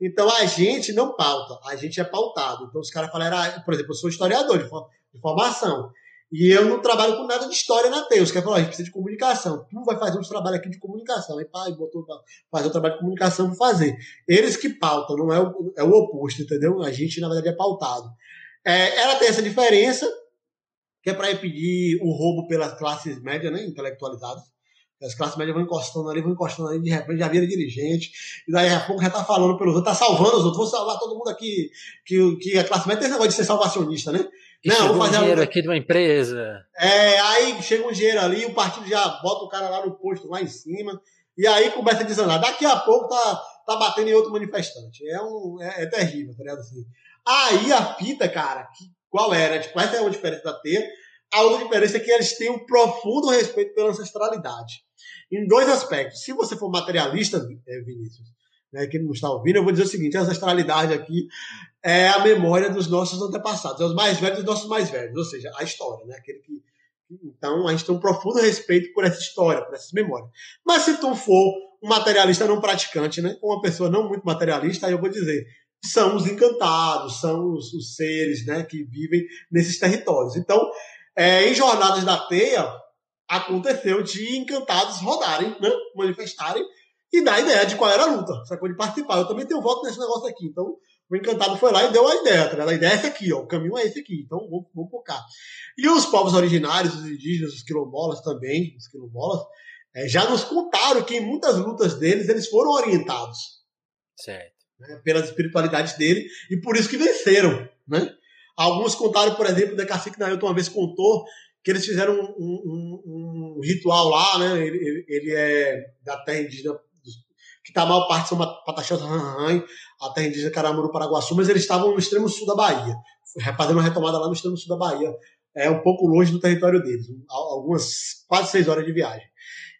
Speaker 2: Então a gente não pauta, a gente é pautado. Então os caras falaram, ah, por exemplo, eu sou historiador de formação. E eu não trabalho com nada de história na TEI. Os caras falaram, a gente precisa de comunicação. Tu vai fazer um trabalho aqui de comunicação. Aí, pai, botou pra fazer o trabalho de comunicação para fazer. Eles que pautam, não é o, é o oposto, entendeu? A gente, na verdade, é pautado. É, ela tem essa diferença, que é para impedir o roubo pelas classes médias, né, intelectualizadas. As classes médias vão encostando ali, vão encostando ali, de repente já vira dirigente, e daí a pouco já tá falando pelos outros, tá salvando os outros, vou salvar todo mundo aqui, que, que a classe média tem esse negócio de ser salvacionista, né?
Speaker 1: E não, vou fazer um dinheiro aqui de uma empresa.
Speaker 2: É, aí chega um dinheiro ali, o partido já bota o cara lá no posto, lá em cima, e aí começa a desandar. Daqui a pouco tá, tá batendo em outro manifestante. É, um, é, é terrível, tá ligado? Assim. Aí a fita, cara, que, qual era? Tipo, essa é uma diferença da T. A outra diferença é que eles têm um profundo respeito pela ancestralidade em dois aspectos. Se você for materialista, é, Vinícius, né, que não está ouvindo, eu vou dizer o seguinte: a ancestralidade aqui é a memória dos nossos antepassados, é os mais velhos dos nossos mais velhos, ou seja, a história, né? Aquele que então, a gente tem um profundo respeito por essa história, por essas memórias. Mas se tu for um materialista não praticante, né? Uma pessoa não muito materialista, aí eu vou dizer, são os encantados, são os, os seres, né, que vivem nesses territórios. Então, é, em Jornadas da Teia, aconteceu de encantados rodarem, né, manifestarem e dar ideia de qual era a luta, sacou? De participar. Eu também tenho voto nesse negócio aqui, então o encantado foi lá e deu a ideia, tá A ideia é essa aqui, ó, o caminho é esse aqui, então vamos, vamos focar. E os povos originários, os indígenas, os quilombolas também, os quilombolas, é, já nos contaram que em muitas lutas deles eles foram orientados.
Speaker 1: Certo.
Speaker 2: Né, pelas espiritualidades dele e por isso que venceram, né? Alguns contaram, por exemplo, o Cacique Nailton uma vez contou que eles fizeram um, um, um ritual lá, né? Ele, ele, é da terra indígena que está a maior parte são Pataxés, a terra indígena Caramuru, Paraguaçu, mas eles estavam no extremo sul da Bahia, fazendo uma retomada lá no extremo sul da Bahia, é um pouco longe do território deles, algumas quase seis horas de viagem.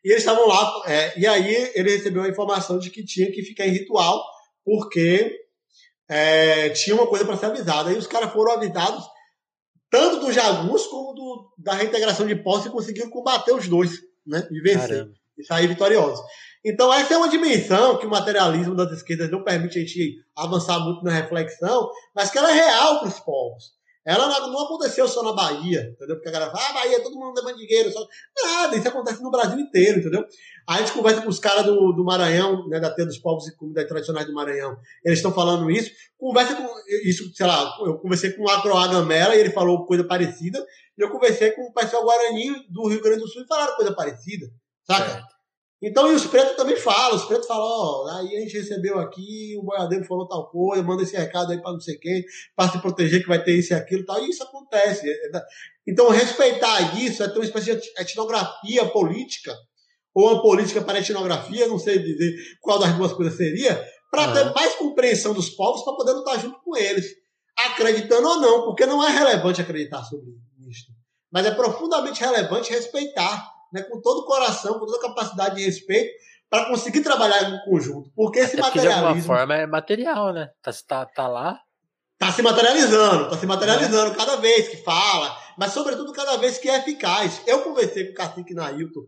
Speaker 2: E eles estavam lá, é, e aí ele recebeu a informação de que tinha que ficar em ritual, porque é, tinha uma coisa para ser avisada. E os caras foram avisados, tanto do Jagunço como do, da reintegração de posse, conseguiram combater os dois, né? E vencer. Caramba. E sair vitoriosos. Então, essa é uma dimensão que o materialismo das esquerdas não permite a gente avançar muito na reflexão, mas que ela é real para os povos. Ela não aconteceu só na Bahia, entendeu? Porque a galera fala, ah, Bahia, todo mundo é bandigueiro. Só... Nada, isso acontece no Brasil inteiro, entendeu? Aí a gente conversa com os caras do, do Maranhão, né, da Teia dos Povos e Comidas Tradicionais do Maranhão. Eles estão falando isso. Conversa com isso, sei lá, eu conversei com o Acroá Gamela e ele falou coisa parecida. E eu conversei com o pessoal Guarani do Rio Grande do Sul e falaram coisa parecida, saca? É. Então, e os pretos também falam, os pretos falam, ó, aí a gente recebeu aqui, o boiadeiro falou tal coisa, manda esse recado aí para não sei quem, para se proteger que vai ter isso e aquilo e tal, e isso acontece. É, então, respeitar isso é ter uma espécie de etnografia política, ou uma política para etnografia, não sei dizer qual das duas coisas seria, para ter mais compreensão dos povos, para poder lutar junto com eles, acreditando ou não, porque não é relevante acreditar sobre isso, mas é profundamente relevante respeitar né, com todo o coração, com toda a capacidade de respeito, para conseguir trabalhar em conjunto. Porque esse Até materialismo.
Speaker 1: de alguma forma é material, né? Tá, tá, tá lá.
Speaker 2: Tá se materializando, tá se materializando é. cada vez que fala, mas sobretudo cada vez que é eficaz. Eu conversei com o Cacique Nailton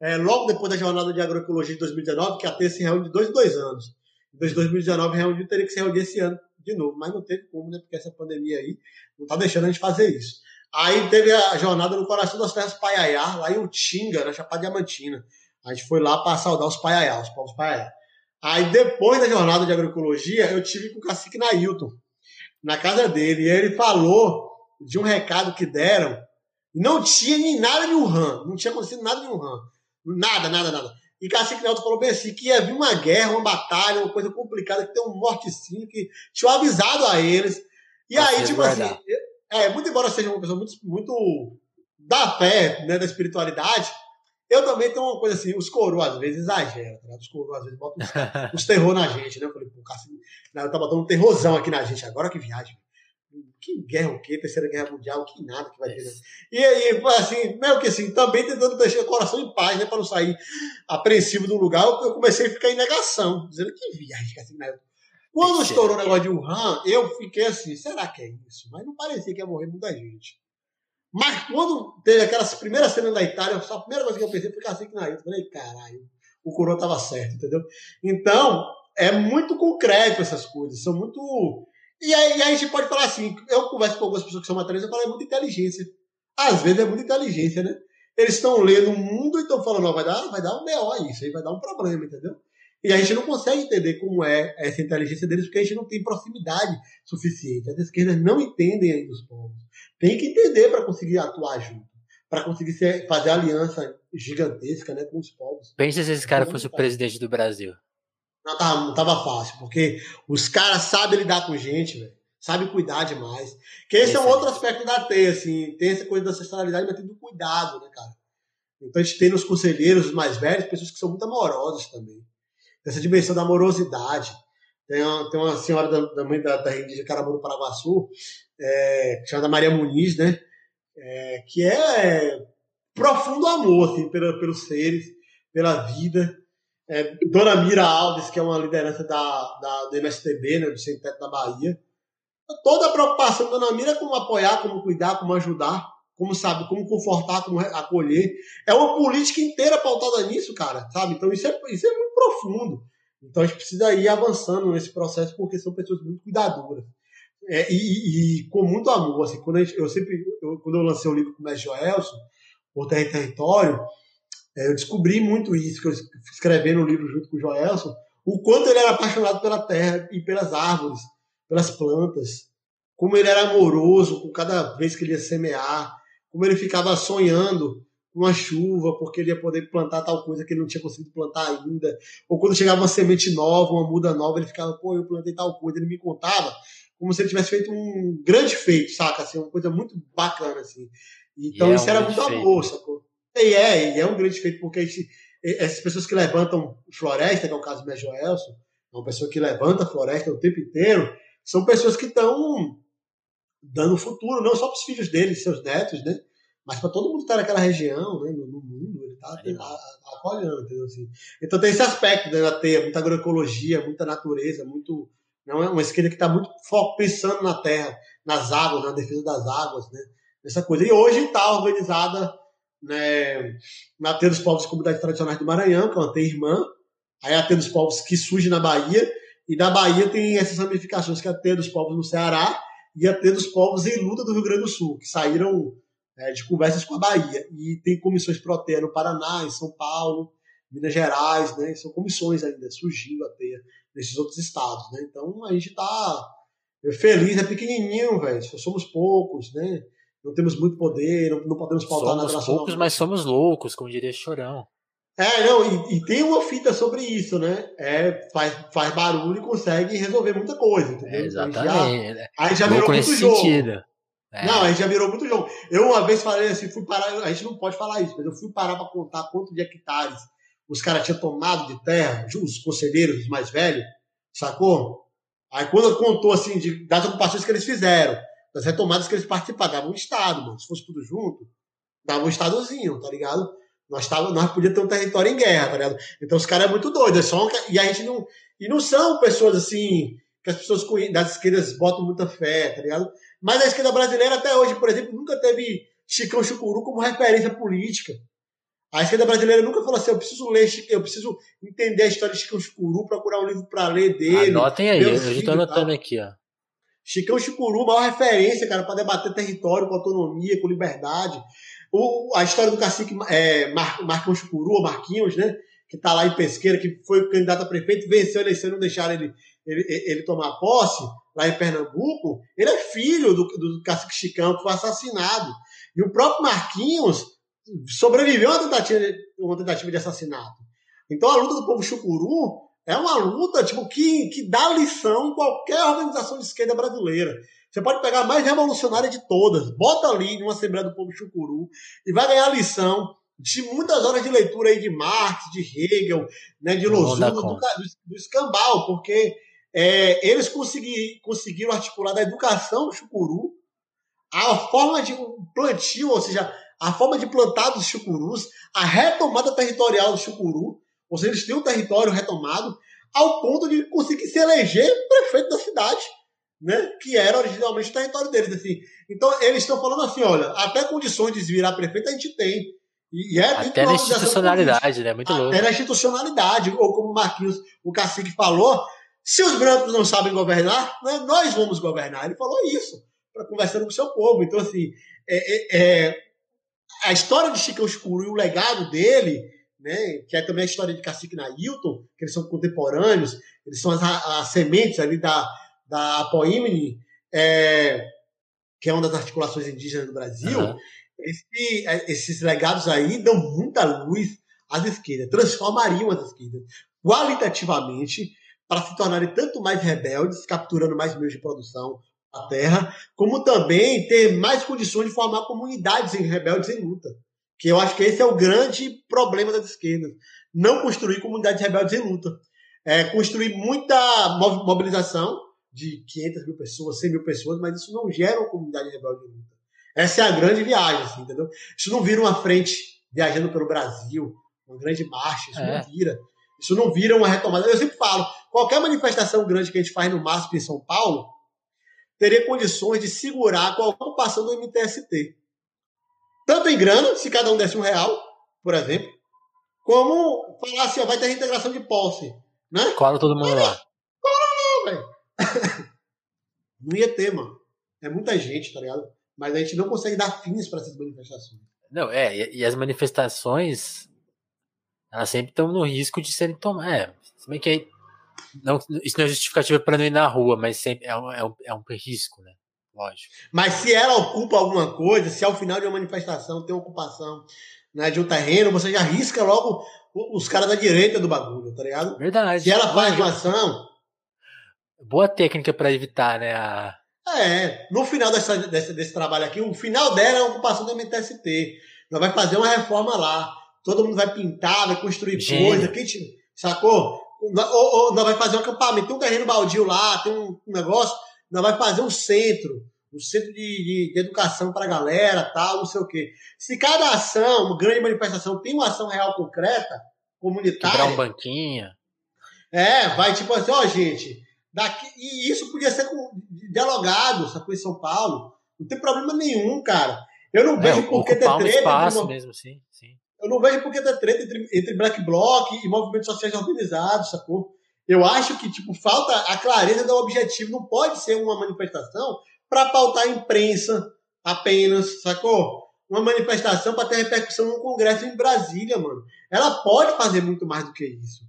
Speaker 2: é, logo depois da jornada de agroecologia de 2019, que a T se reúne de dois em dois anos. Em 2019 reuniu, teria que se reunir esse ano de novo, mas não teve como, né? Porque essa pandemia aí não tá deixando a gente fazer isso. Aí teve a jornada no coração das terras Paiaiá, lá em Utinga, na Chapada Diamantina. A gente foi lá para saudar os Paiaiá, os povos Paiaiá. Aí depois da jornada de agroecologia, eu tive com o cacique Nailton, na casa dele, e ele falou de um recado que deram, não tinha nem nada de Wuhan, não tinha acontecido nada de Wuhan. Nada, nada, nada. E Cacique Nelton falou bem assim, que ia vir uma guerra, uma batalha, uma coisa complicada, que tem um mortecinho, que tinha avisado a eles. E aí, tipo assim, é, muito embora seja uma pessoa muito, muito da fé, né, da espiritualidade, eu também tenho uma coisa assim, os coroas às vezes exageram, tá? os coroas às vezes botam os, terror na gente, né? Eu falei, pô, Cássio, tá botando um terrorzão aqui na gente, agora que viagem. Que guerra o quê? Terceira Guerra Mundial, que nada que vai ter. Né? E aí, assim, meio que assim, também tentando deixar o coração em paz, né? Para não sair apreensivo do lugar, eu comecei a ficar em negação, dizendo que viagem, assim, né? Quando estourou o negócio de Wuhan, eu fiquei assim, será que é isso? Mas não parecia que ia morrer muita gente. Mas quando teve aquelas primeiras cenas da Itália, a primeira coisa que eu pensei foi assim que na Eu falei, caralho, o coroa estava certo, entendeu? Então, é muito concreto essas coisas, são muito. E aí, e aí a gente pode falar assim, eu converso com algumas pessoas que são materiais, eu falo, é muita inteligência. Às vezes é muita inteligência, né? Eles estão lendo o mundo e estão falando, ó, vai dar, vai dar um BO isso aí, vai dar um problema, entendeu? E a gente não consegue entender como é essa inteligência deles, porque a gente não tem proximidade suficiente. As esquerdas não entendem ainda os povos. Tem que entender para conseguir atuar junto, para conseguir ser, fazer aliança gigantesca né, com os povos.
Speaker 1: Pensa se esse cara fosse o presidente do Brasil.
Speaker 2: Não tava, não tava fácil, porque os caras sabem lidar com gente, velho. Sabem cuidar demais. Que esse, esse é um outro aspecto da T, assim. Tem essa coisa da ancestralidade, mas tem do cuidado, né, cara? Então a gente tem nos conselheiros, os mais velhos, pessoas que são muito amorosas também dessa dimensão da amorosidade. Tem uma, tem uma senhora da, da mãe da, da de Caraburu Paraguaçu, é, chamada Maria Muniz, né? É, que é profundo amor assim, pela, pelos seres, pela vida. É, Dona Mira Alves, que é uma liderança da, da, do MSTB, né, do Centro da Bahia. Toda a preocupação da Dona Mira é como apoiar, como cuidar, como ajudar, como sabe, como confortar, como acolher. É uma política inteira pautada nisso, cara, sabe? Então isso é, isso é muito profundo. Então a gente precisa ir avançando nesse processo porque são pessoas muito cuidadoras. É, e, e, com muito amor, assim, quando gente, eu sempre, eu, quando eu lancei o livro com o Mestre Joelson, Por Terra e Território, é, eu descobri muito isso, que eu escrevendo o livro junto com o Joelson, o quanto ele era apaixonado pela terra e pelas árvores, pelas plantas, como ele era amoroso com cada vez que ele ia semear, como ele ficava sonhando com a chuva, porque ele ia poder plantar tal coisa que ele não tinha conseguido plantar ainda, ou quando chegava uma semente nova, uma muda nova, ele ficava, pô, eu plantei tal coisa, ele me contava como se ele tivesse feito um grande feito, saca? Assim, uma coisa muito bacana, assim. Então, isso é um era muito amor, sacou? E é, e é um grande feito, porque gente, essas pessoas que levantam floresta, que é o caso do Mestre Joelson, é uma pessoa que levanta floresta o tempo inteiro, são pessoas que estão dando futuro, não só para os filhos dele, seus netos, né? Mas para todo mundo que está naquela região, né? no, no mundo, ele está apoiando, entendeu? Assim. Então tem esse aspecto né, da teia, muita agroecologia, muita natureza, muito. Não é uma esquerda que está muito pensando na terra, nas águas, na defesa das águas, né? Essa coisa. E hoje está organizada né, na Teia dos Povos Comunidades Tradicionais do Maranhão, que é uma teia irmã. Aí a Teia dos Povos que surge na Bahia. E da Bahia tem essas ramificações, que é a Teia dos Povos no Ceará e a Teia dos Povos em Luta do Rio Grande do Sul, que saíram é, de conversas com a Bahia. E tem comissões pró-teia no Paraná, em São Paulo, Minas Gerais, né? São comissões ainda surgindo a teia nesses outros estados, né? Então a gente está feliz, é pequenininho, velho. Somos poucos, né? Não temos muito poder, não, não podemos pautar
Speaker 1: somos nada Somos poucos, mas somos loucos, como diria Chorão.
Speaker 2: É, não, e, e, tem uma fita sobre isso, né? É, faz, faz barulho e consegue resolver muita coisa, entendeu?
Speaker 1: É, exatamente.
Speaker 2: Aí já, aí já virou muito jogo. Sentido. É. Não, a gente já virou muito jogo. Eu uma vez falei assim, fui parar, a gente não pode falar isso, mas eu fui parar para contar quanto de hectares os caras tinham tomado de terra, os conselheiros, os mais velhos, sacou? Aí quando contou assim de, das ocupações que eles fizeram, das retomadas que eles participaram, dava um estado, mano. Se fosse tudo junto, dava um estadozinho, tá ligado? Nós, tava, nós podíamos ter um território em guerra, tá ligado? Então os caras é muito doido, é só um, e a gente não. E não são pessoas assim, que as pessoas das esquerdas botam muita fé, tá ligado? Mas a esquerda brasileira, até hoje, por exemplo, nunca teve Chicão Chucuru como referência política. A esquerda brasileira nunca falou assim: eu preciso ler, eu preciso entender a história de Chicão Chucuru, procurar um livro para ler dele.
Speaker 1: Anotem aí, eu já estou anotando aqui, ó.
Speaker 2: Chicão Chucuru, maior referência, cara, para debater território com autonomia, com liberdade. O, a história do cacique é, Mar, Chucuru, ou Marquinhos, né? Que está lá em Pesqueira, que foi candidato a prefeito, venceu a eleição e não deixaram ele, ele, ele tomar posse lá em Pernambuco, ele é filho do, do cacique Chicão, que foi assassinado. E o próprio Marquinhos sobreviveu a uma tentativa, uma tentativa de assassinato. Então a luta do povo chucuru é uma luta tipo, que, que dá lição em qualquer organização de esquerda brasileira. Você pode pegar a mais revolucionária de todas, bota ali numa Assembleia do Povo Chucuru e vai ganhar lição de muitas horas de leitura aí de Marx, de Hegel, né, de Lozuno, do, do, do escambau, porque é, eles consegui, conseguiram articular da educação do chucuru a forma de plantio, ou seja, a forma de plantar dos chucurus, a retomada territorial do chucuru, ou seja, eles têm um território retomado, ao ponto de conseguir se eleger prefeito da cidade, né, que era originalmente o território deles. Assim. Então, eles estão falando assim: olha, até condições de virar prefeito a gente tem.
Speaker 1: E é até na institucionalidade, né? Muito louco.
Speaker 2: Até na institucionalidade, ou como o Marquinhos, o cacique falou, se os brancos não sabem governar, né, nós vamos governar. Ele falou isso, para conversando com o seu povo. Então, assim, é, é, é, a história de Chico Escuro e o legado dele, né, que é também a história de Cacique Nailton, que eles são contemporâneos, eles são as, as sementes ali da, da Apoímene, é, que é uma das articulações indígenas do Brasil. Uhum. Esse, esses legados aí dão muita luz às esquerdas, transformariam as esquerdas qualitativamente para se tornarem tanto mais rebeldes, capturando mais meios de produção da terra, como também ter mais condições de formar comunidades em rebeldes em luta. Que eu acho que esse é o grande problema das esquerdas. Não construir comunidades rebeldes em luta. É construir muita mobilização de 500 mil pessoas, 100 mil pessoas, mas isso não gera uma comunidade rebelde em luta. Essa é a grande viagem, assim, entendeu? Isso não vira uma frente viajando pelo Brasil, uma grande marcha, isso é. não vira. Isso não vira uma retomada. Eu sempre falo, qualquer manifestação grande que a gente faz no MASP em São Paulo teria condições de segurar qualquer ocupação do MTST. Tanto em grana, se cada um desse um real, por exemplo, como falar assim, ó, vai ter reintegração de posse. Né?
Speaker 1: Cola todo mundo lá.
Speaker 2: Cola não, velho. Não ia ter, mano. É muita gente, tá ligado? Mas a gente não consegue dar fins para essas manifestações.
Speaker 1: Não, é, e, e as manifestações, elas sempre estão no risco de serem tomadas. É, se bem que não, isso não é justificativa para não ir na rua, mas sempre é um, é um, é um risco, né? Lógico.
Speaker 2: Mas se ela ocupa alguma coisa, se ao final de uma manifestação tem ocupação né, de um terreno, você já risca logo os caras da direita do bagulho, tá ligado?
Speaker 1: Verdade.
Speaker 2: Se ela faz uma ação.
Speaker 1: Boa técnica para evitar, né? A...
Speaker 2: É, no final dessa, desse, desse trabalho aqui, o final dela é a ocupação do MTST. Nós vai fazer uma reforma lá. Todo mundo vai pintar, vai construir Gênio. coisa. Quem te, sacou? Ou, ou nós vai fazer um acampamento. Tem um terreno baldio lá, tem um, um negócio. Nós vai fazer um centro um centro de, de, de educação para a galera, tal, não sei o quê. Se cada ação, uma grande manifestação, tem uma ação real concreta, comunitária.
Speaker 1: Quebrar um banquinho.
Speaker 2: É, vai tipo assim, ó, gente, daqui, e isso podia ser com, dialogado, sacou, em São Paulo. Não tem problema nenhum, cara. Eu não é, vejo por que ter treta.
Speaker 1: Mesmo, sim, sim.
Speaker 2: Eu não vejo por que ter treta entre, entre Black Bloc e movimentos sociais organizados, sacou? Eu acho que, tipo, falta a clareza do objetivo. Não pode ser uma manifestação para pautar a imprensa apenas, sacou? Uma manifestação para ter repercussão num congresso em Brasília, mano. Ela pode fazer muito mais do que isso.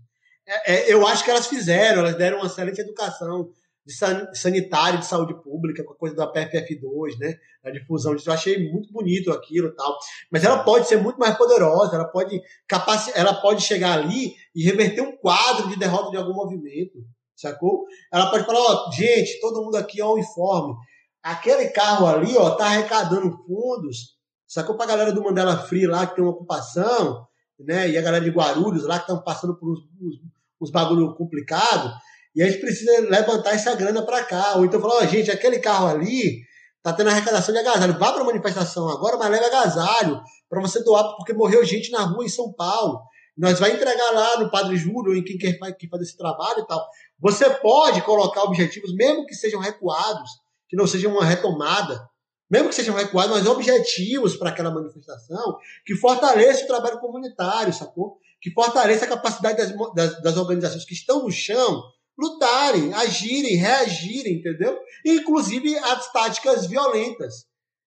Speaker 2: É, é, eu acho que elas fizeram, elas deram uma excelente educação de sanitário, de saúde pública, com a coisa da PFF2, né? A difusão disso. Eu achei muito bonito aquilo tal. Mas ela pode ser muito mais poderosa, ela pode, capaci ela pode chegar ali e reverter um quadro de derrota de algum movimento, sacou? Ela pode falar, ó, gente, todo mundo aqui é uniforme aquele carro ali, ó, tá arrecadando fundos, sacou pra galera do Mandela Free lá, que tem uma ocupação, né, e a galera de Guarulhos lá, que estão passando por uns, uns, uns bagulho complicado, e a gente precisa levantar essa grana para cá. Ou então falar, ó, gente, aquele carro ali tá tendo arrecadação de agasalho, vá pra manifestação agora, mas leva agasalho para você doar, porque morreu gente na rua em São Paulo. Nós vai entregar lá no Padre Júlio, em quem quer fazer esse trabalho e tal. Você pode colocar objetivos, mesmo que sejam recuados, que não seja uma retomada, mesmo que sejam recuados, mas objetivos para aquela manifestação, que fortaleça o trabalho comunitário, sacou? Que fortaleça a capacidade das, das, das organizações que estão no chão lutarem, agirem, reagirem, entendeu? Inclusive as táticas violentas.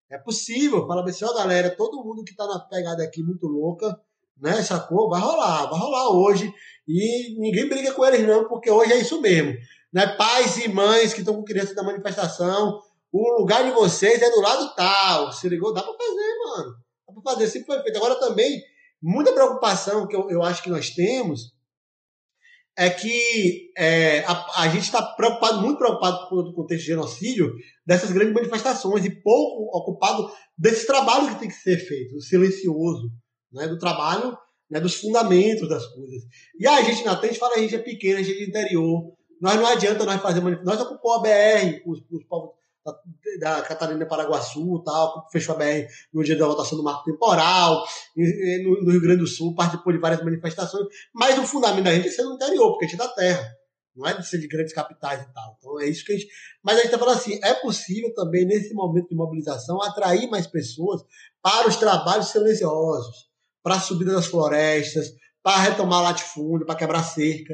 Speaker 2: É possível, fala assim, ó galera, todo mundo que tá na pegada aqui muito louca, né, sacou? Vai rolar, vai rolar hoje. E ninguém briga com eles não, porque hoje é isso mesmo né? Pais e mães que estão com crianças da manifestação, o lugar de vocês é do lado tal. Se ligou? Dá para fazer, mano. Dá para fazer, sempre foi feito. Agora também, muita preocupação que eu, eu acho que nós temos é que é, a, a, gente está preocupado, muito preocupado com o contexto de genocídio dessas grandes manifestações e pouco ocupado desse trabalho que tem que ser feito, silencioso, né, do trabalho, né, dos fundamentos das coisas. E a gente na frente fala, a gente é pequeno, a gente é interior, nós não adianta nós fazer manifestação. Nós ocupamos a BR, os, os povos da, Catarina Paraguaçu tal, fechou a BR no dia da votação do marco temporal, no, no, Rio Grande do Sul, participou de várias manifestações, mas o fundamento da gente é ser no interior, porque a gente é da terra, não é de ser de grandes capitais e tal. Então é isso que a gente. Mas a gente está falando assim: é possível também, nesse momento de mobilização, atrair mais pessoas para os trabalhos silenciosos, para a subida das florestas, para retomar latifúndio, para quebrar cerca.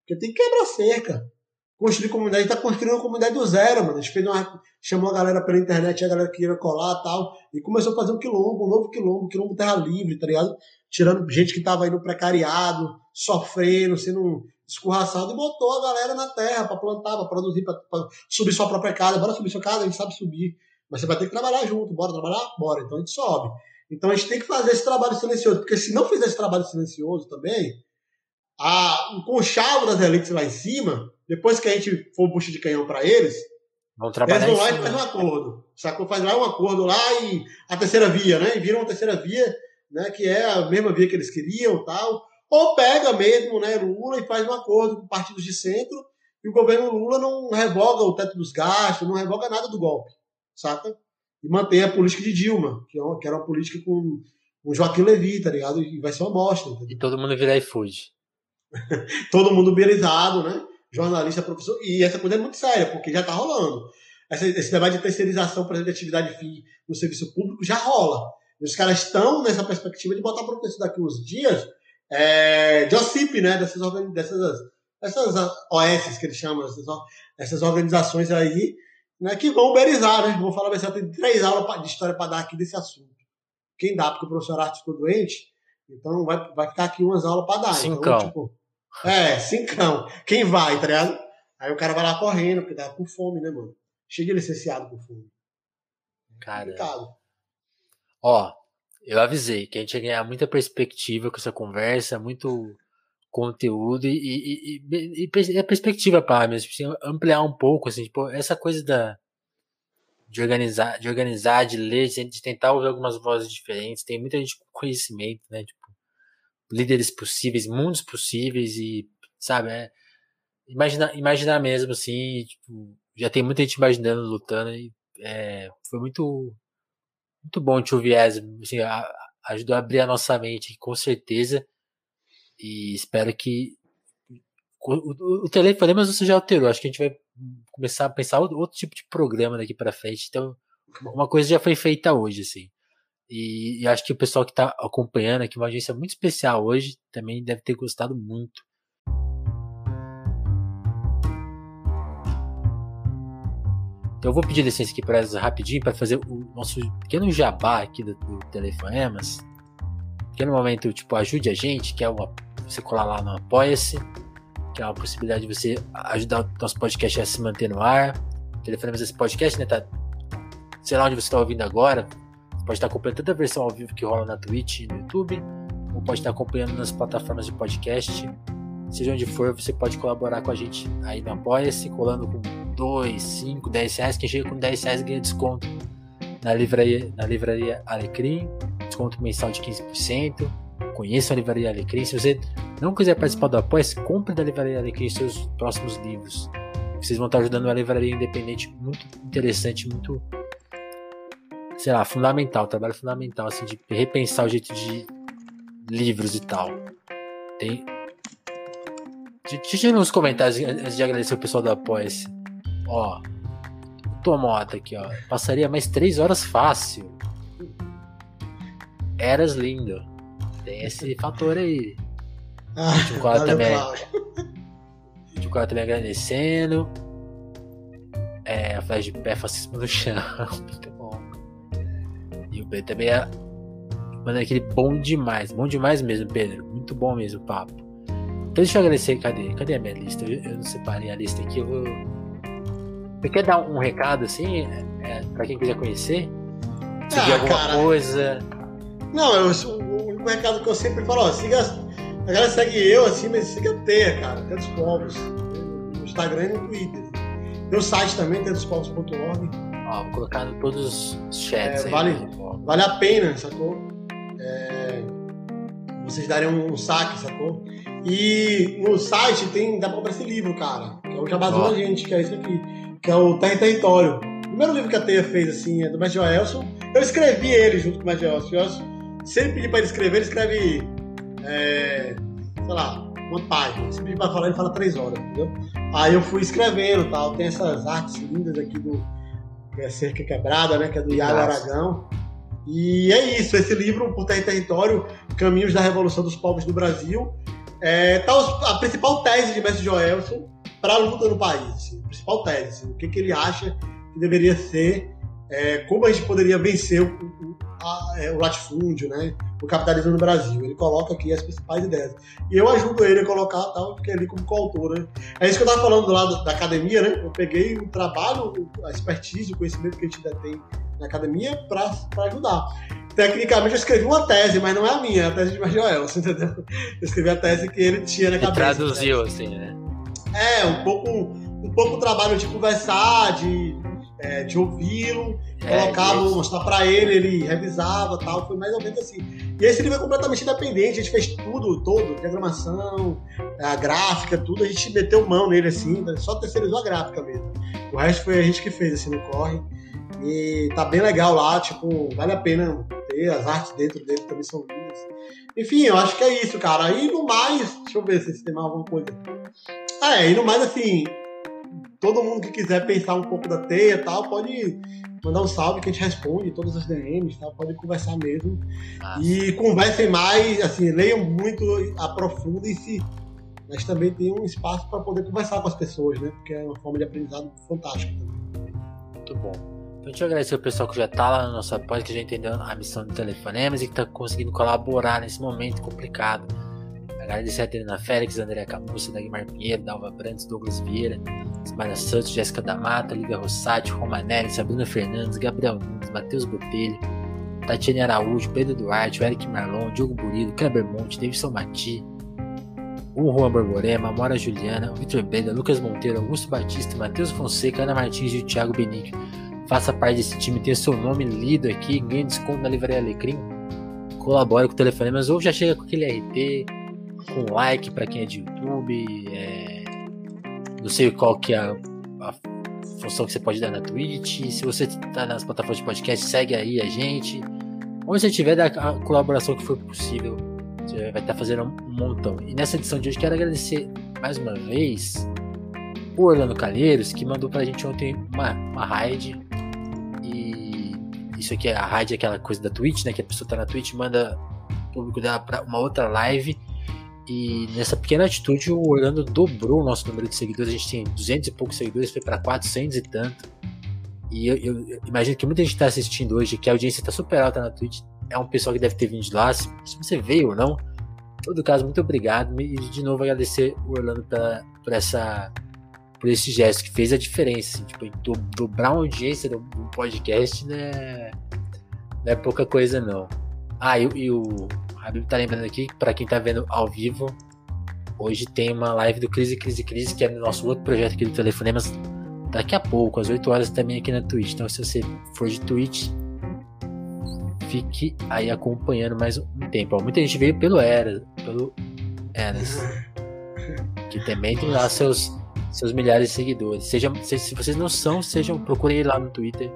Speaker 2: Porque tem que quebrar cerca. Construir comunidade, tá construindo uma comunidade do zero, mano. A gente fez uma, chamou a galera pela internet, a galera que ia colar e tal, e começou a fazer um quilombo, um novo quilombo, quilombo terra livre, tá ligado? Tirando gente que tava aí no precariado, sofrendo, sendo escorraçado, e botou a galera na terra para plantar, para produzir, para subir sua própria casa. Bora subir sua casa, a gente sabe subir. Mas você vai ter que trabalhar junto, bora trabalhar? Bora. Então a gente sobe. Então a gente tem que fazer esse trabalho silencioso, porque se não fizer esse trabalho silencioso também, a, o conchavo das elites lá em cima, depois que a gente for bucha de canhão para eles,
Speaker 1: vão trabalhar
Speaker 2: eles vão lá e fazem um acordo. Sacou? Faz lá um acordo lá e a terceira via, né? E viram uma terceira via, né? Que é a mesma via que eles queriam tal. Ou pega mesmo, né, Lula e faz um acordo com partidos de centro e o governo Lula não revoga o teto dos gastos, não revoga nada do golpe, saca? E mantém a política de Dilma, que, é era uma política com, com Joaquim Levy, tá ligado? E vai ser uma bosta. Entendeu?
Speaker 1: E todo mundo virar iFood.
Speaker 2: todo mundo belizado, né? Jornalista, professor. E essa coisa é muito séria, porque já está rolando. Esse, esse debate de terceirização, por exemplo, de atividade fim no serviço público já rola. E os caras estão nessa perspectiva de botar preço daqui uns dias é, de OCIP, né? Dessas, dessas, dessas OS que eles chamam, essas, essas organizações aí, né? Que vão uberizar, né? Vou falar eu tenho três aulas de história para dar aqui desse assunto. Quem dá, porque o professor Arte ficou doente, então vai, vai ficar aqui umas aulas para dar. Então,
Speaker 1: cincão.
Speaker 2: Então, tipo, é, cincão. Quem vai, tá ligado? Aí o cara vai lá correndo, porque tá com fome, né, mano? Cheio de licenciado com fome.
Speaker 1: Cara. Ó, eu avisei que a gente ia ganhar muita perspectiva com essa conversa, muito conteúdo e, e, e, e, a perspectiva para mesmo, assim, ampliar um pouco, assim, tipo, essa coisa da de organizar, de organizar, de ler, de tentar ouvir algumas vozes diferentes. Tem muita gente com conhecimento, né? Líderes possíveis, mundos possíveis e, sabe, é, imaginar, imaginar mesmo, assim, tipo, já tem muita gente imaginando, lutando e é, foi muito muito bom te ouvir, assim, ajudou a abrir a nossa mente, com certeza, e espero que o, o, o você já alterou, acho que a gente vai começar a pensar outro tipo de programa daqui para frente. Então, uma coisa já foi feita hoje, assim. E, e acho que o pessoal que está acompanhando aqui, uma agência muito especial hoje, também deve ter gostado muito. Então eu vou pedir licença aqui para elas rapidinho para fazer o nosso pequeno jabá aqui do, do Telefonemas. Pequeno momento, tipo, ajude a gente, que é uma, você colar lá no Apoia-se que é uma possibilidade de você ajudar o nosso podcast a se manter no ar. Telefonemos esse podcast, né? Tá, sei lá onde você está ouvindo agora. Pode estar acompanhando toda a versão ao vivo que rola na Twitch e no YouTube, ou pode estar acompanhando nas plataformas de podcast. Seja onde for, você pode colaborar com a gente aí no Apoia-se, colando com 2, 5, 10 reais. Quem chega com 10 reais ganha desconto na livraria, na livraria Alecrim, desconto mensal de 15%. Conheça a livraria Alecrim. Se você não quiser participar do apoio, compre da Livraria Alecrim seus próximos livros. Vocês vão estar ajudando uma livraria independente muito interessante, muito, sei lá, fundamental, trabalho fundamental, assim, de repensar o jeito de livros e tal. Tem. Deixa nos comentários antes de agradecer o pessoal do Apoia-se. Ó, Tomota aqui, ó. Passaria mais três horas fácil. Eras lindo. Tem esse fator aí. Ah, o Cláudio também. O Cláudio também agradecendo. É, a flash de pé, fascismo no chão. O Pedro também é. Mano, aquele bom demais. Bom demais mesmo, Pedro. Muito bom mesmo o papo. Então deixa eu agradecer. Cadê? Cadê a minha lista? Eu, eu não separei a lista aqui. Eu vou. Você quer dar um recado assim? É, pra quem quiser conhecer? Seguir ah, alguma cara. coisa?
Speaker 2: Não, eu, o único recado que eu sempre falo, ó, siga a galera segue eu assim, mas siga a Teia, cara, Teia dos Povos. No Instagram e no Twitter. O site também, teiadospovos.org.
Speaker 1: Ó, vou colocar em todos os chats
Speaker 2: é, aí. Vale, né? vale a pena, sacou? É, vocês darem um saque, sacou? E no site tem, dá pra comprar esse livro, cara, que é o Jabazão da gente, que é esse aqui, que é o Terra e Território. O primeiro livro que a Teia fez, assim, é do Mestre Joelson. Eu escrevi ele junto com o Mestre Joelson. Se ele pedir pra ele escrever, ele escreve é, sei lá, uma página. Se pedir pra falar, ele fala três horas, entendeu? Aí eu fui escrevendo tal. Tem essas artes lindas aqui do é Cerca Quebrada, né? Que é do Iago Aragão. E é isso, esse livro, Por Terra e Território, Caminhos da Revolução dos Povos do Brasil, é, tá a principal tese de Mestre Joelson para a luta no país. Assim, a principal tese, assim, o que, que ele acha que deveria ser, é, como a gente poderia vencer o, o, a, é, o latifúndio, né? o capitalismo no Brasil. Ele coloca aqui as principais ideias. E eu ajudo ele a colocar, tal, porque ali como coautor, né? É isso que eu estava falando do lado da academia, né? Eu peguei o trabalho, a expertise, o conhecimento que a gente ainda tem na academia para ajudar. Tecnicamente eu escrevi uma tese, mas não é a minha, é a tese de Marjoel, você entendeu? Eu escrevi a tese que ele tinha na cabeça.
Speaker 1: E traduziu, né? assim, né?
Speaker 2: É, um pouco, um pouco o trabalho de conversar, de é, de ouvi-lo, é, colocava, mostrar para ele, ele revisava tal, foi mais ou menos assim. E esse livro é completamente independente, a gente fez tudo, todo, diagramação, a gráfica, tudo, a gente meteu mão nele assim, só terceirizou a gráfica mesmo. O resto foi a gente que fez assim no corre. E tá bem legal lá, tipo, vale a pena ter, as artes dentro dele também são lindas. Enfim, eu acho que é isso, cara. E no mais, deixa eu ver se tem mais alguma coisa. Ah, é, e no mais, assim, todo mundo que quiser pensar um pouco da teia e tal, pode mandar um salve que a gente responde todas as DMs, tal, pode conversar mesmo. Nossa. E conversem mais, assim, leiam muito, aprofundem-se, mas também tem um espaço para poder conversar com as pessoas, né? Porque é uma forma de aprendizado fantástica também.
Speaker 1: Muito bom. Então, deixa eu agradecer o pessoal que já está lá no nosso apoio, que já entendeu a missão do Telefonemas e que está conseguindo colaborar nesse momento complicado Agradecer a Adriana Félix, André Camussa, Dagmar Pinheiro, Dalva Brandes, Douglas Vieira, Ismael Santos, Jéssica da Mata, Liga Rossati, Romanelli, Sabrina Fernandes, Gabriel Nunes, Matheus Botelho, Tatiane Araújo, Pedro Duarte, Eric Marlon, Diogo Burilo, Kleber Monte, Davidson Mati, o Juan Borborema, Mora Juliana, Vitor Beda, Lucas Monteiro, Augusto Batista, Matheus Fonseca, Ana Martins e o Thiago Benício. Faça parte desse time, tenha seu nome lido aqui, ganhe desconto na Livraria Alecrim, colabore com o telefone, mas ou já chega com aquele RT, com like para quem é de YouTube. É... Não sei qual que é a, a, função que você pode dar na Twitch. Se você está nas plataformas de podcast, segue aí a gente. Onde você tiver a colaboração que for possível, você vai estar tá fazendo um montão. E nessa edição de hoje quero agradecer mais uma vez o Orlando Calheiros, que mandou pra gente ontem uma, uma raid. E isso aqui é a raid, aquela coisa da Twitch, né? Que a pessoa tá na Twitch manda o público dela pra uma outra live. E nessa pequena atitude, o Orlando dobrou o nosso número de seguidores. A gente tem 200 e poucos seguidores, foi para 400 e tanto. E eu, eu, imagino que muita gente está assistindo hoje, que a audiência está super alta na Twitch. É um pessoal que deve ter vindo de lá. Se, se você veio ou não, em todo caso, muito obrigado. E de novo agradecer o Orlando pela, por, essa, por esse gesto que fez a diferença. Assim, tipo, do, dobrar uma audiência do, do podcast né, não é pouca coisa, não. Ah, e, e o Habib tá lembrando aqui, para quem tá vendo ao vivo, hoje tem uma live do Crise, Crise, Crise, que é no nosso outro projeto aqui do Telefonemas, daqui a pouco, às 8 horas também aqui na Twitch. Então, se você for de Twitch, fique aí acompanhando mais um tempo. Ó, muita gente veio pelo Eras, pelo Eras, que também tem lá seus, seus milhares de seguidores. Seja, se, se vocês não são, sejam, procurem lá no Twitter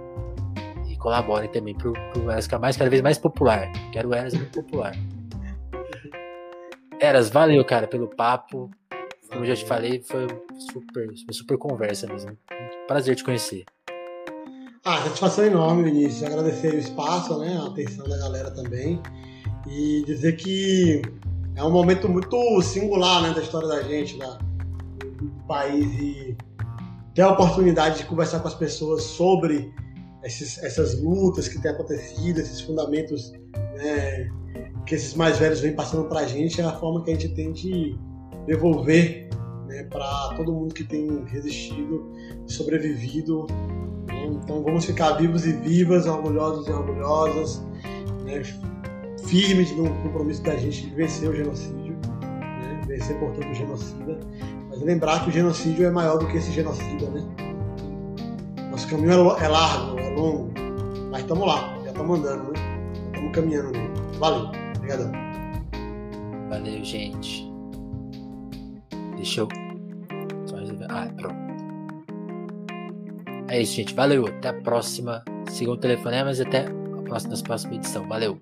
Speaker 1: e colaborem também pro, pro Eras ficar mais, cada vez mais popular. Quero o Eras muito popular. Eras, valeu, cara, pelo papo. Como eu já te falei, foi super, uma super conversa mesmo. Prazer te conhecer.
Speaker 2: Ah, satisfação enorme, Vinícius. Agradecer o espaço, né? A atenção da galera também. E dizer que é um momento muito singular né, da história da gente, da, do país. E ter a oportunidade de conversar com as pessoas sobre esses, essas lutas que têm acontecido, esses fundamentos né, que esses mais velhos vêm passando para a gente é a forma que a gente tem de devolver né, para todo mundo que tem resistido, sobrevivido. Né? Então vamos ficar vivos e vivas, orgulhosos e orgulhosas, né? firmes no compromisso da gente de vencer o genocídio, né? vencer, portanto, o genocida. Mas lembrar que o genocídio é maior do que esse genocida. Né? Nosso caminho é, é largo, é longo, mas estamos lá, já estamos andando, né? Estamos caminhando. Valeu! Obrigadão.
Speaker 1: Valeu, gente. Deixa eu. Ah, pronto. É isso, gente. Valeu. Até a próxima. Sigam o telefonemas e até a próxima, próxima edição. Valeu.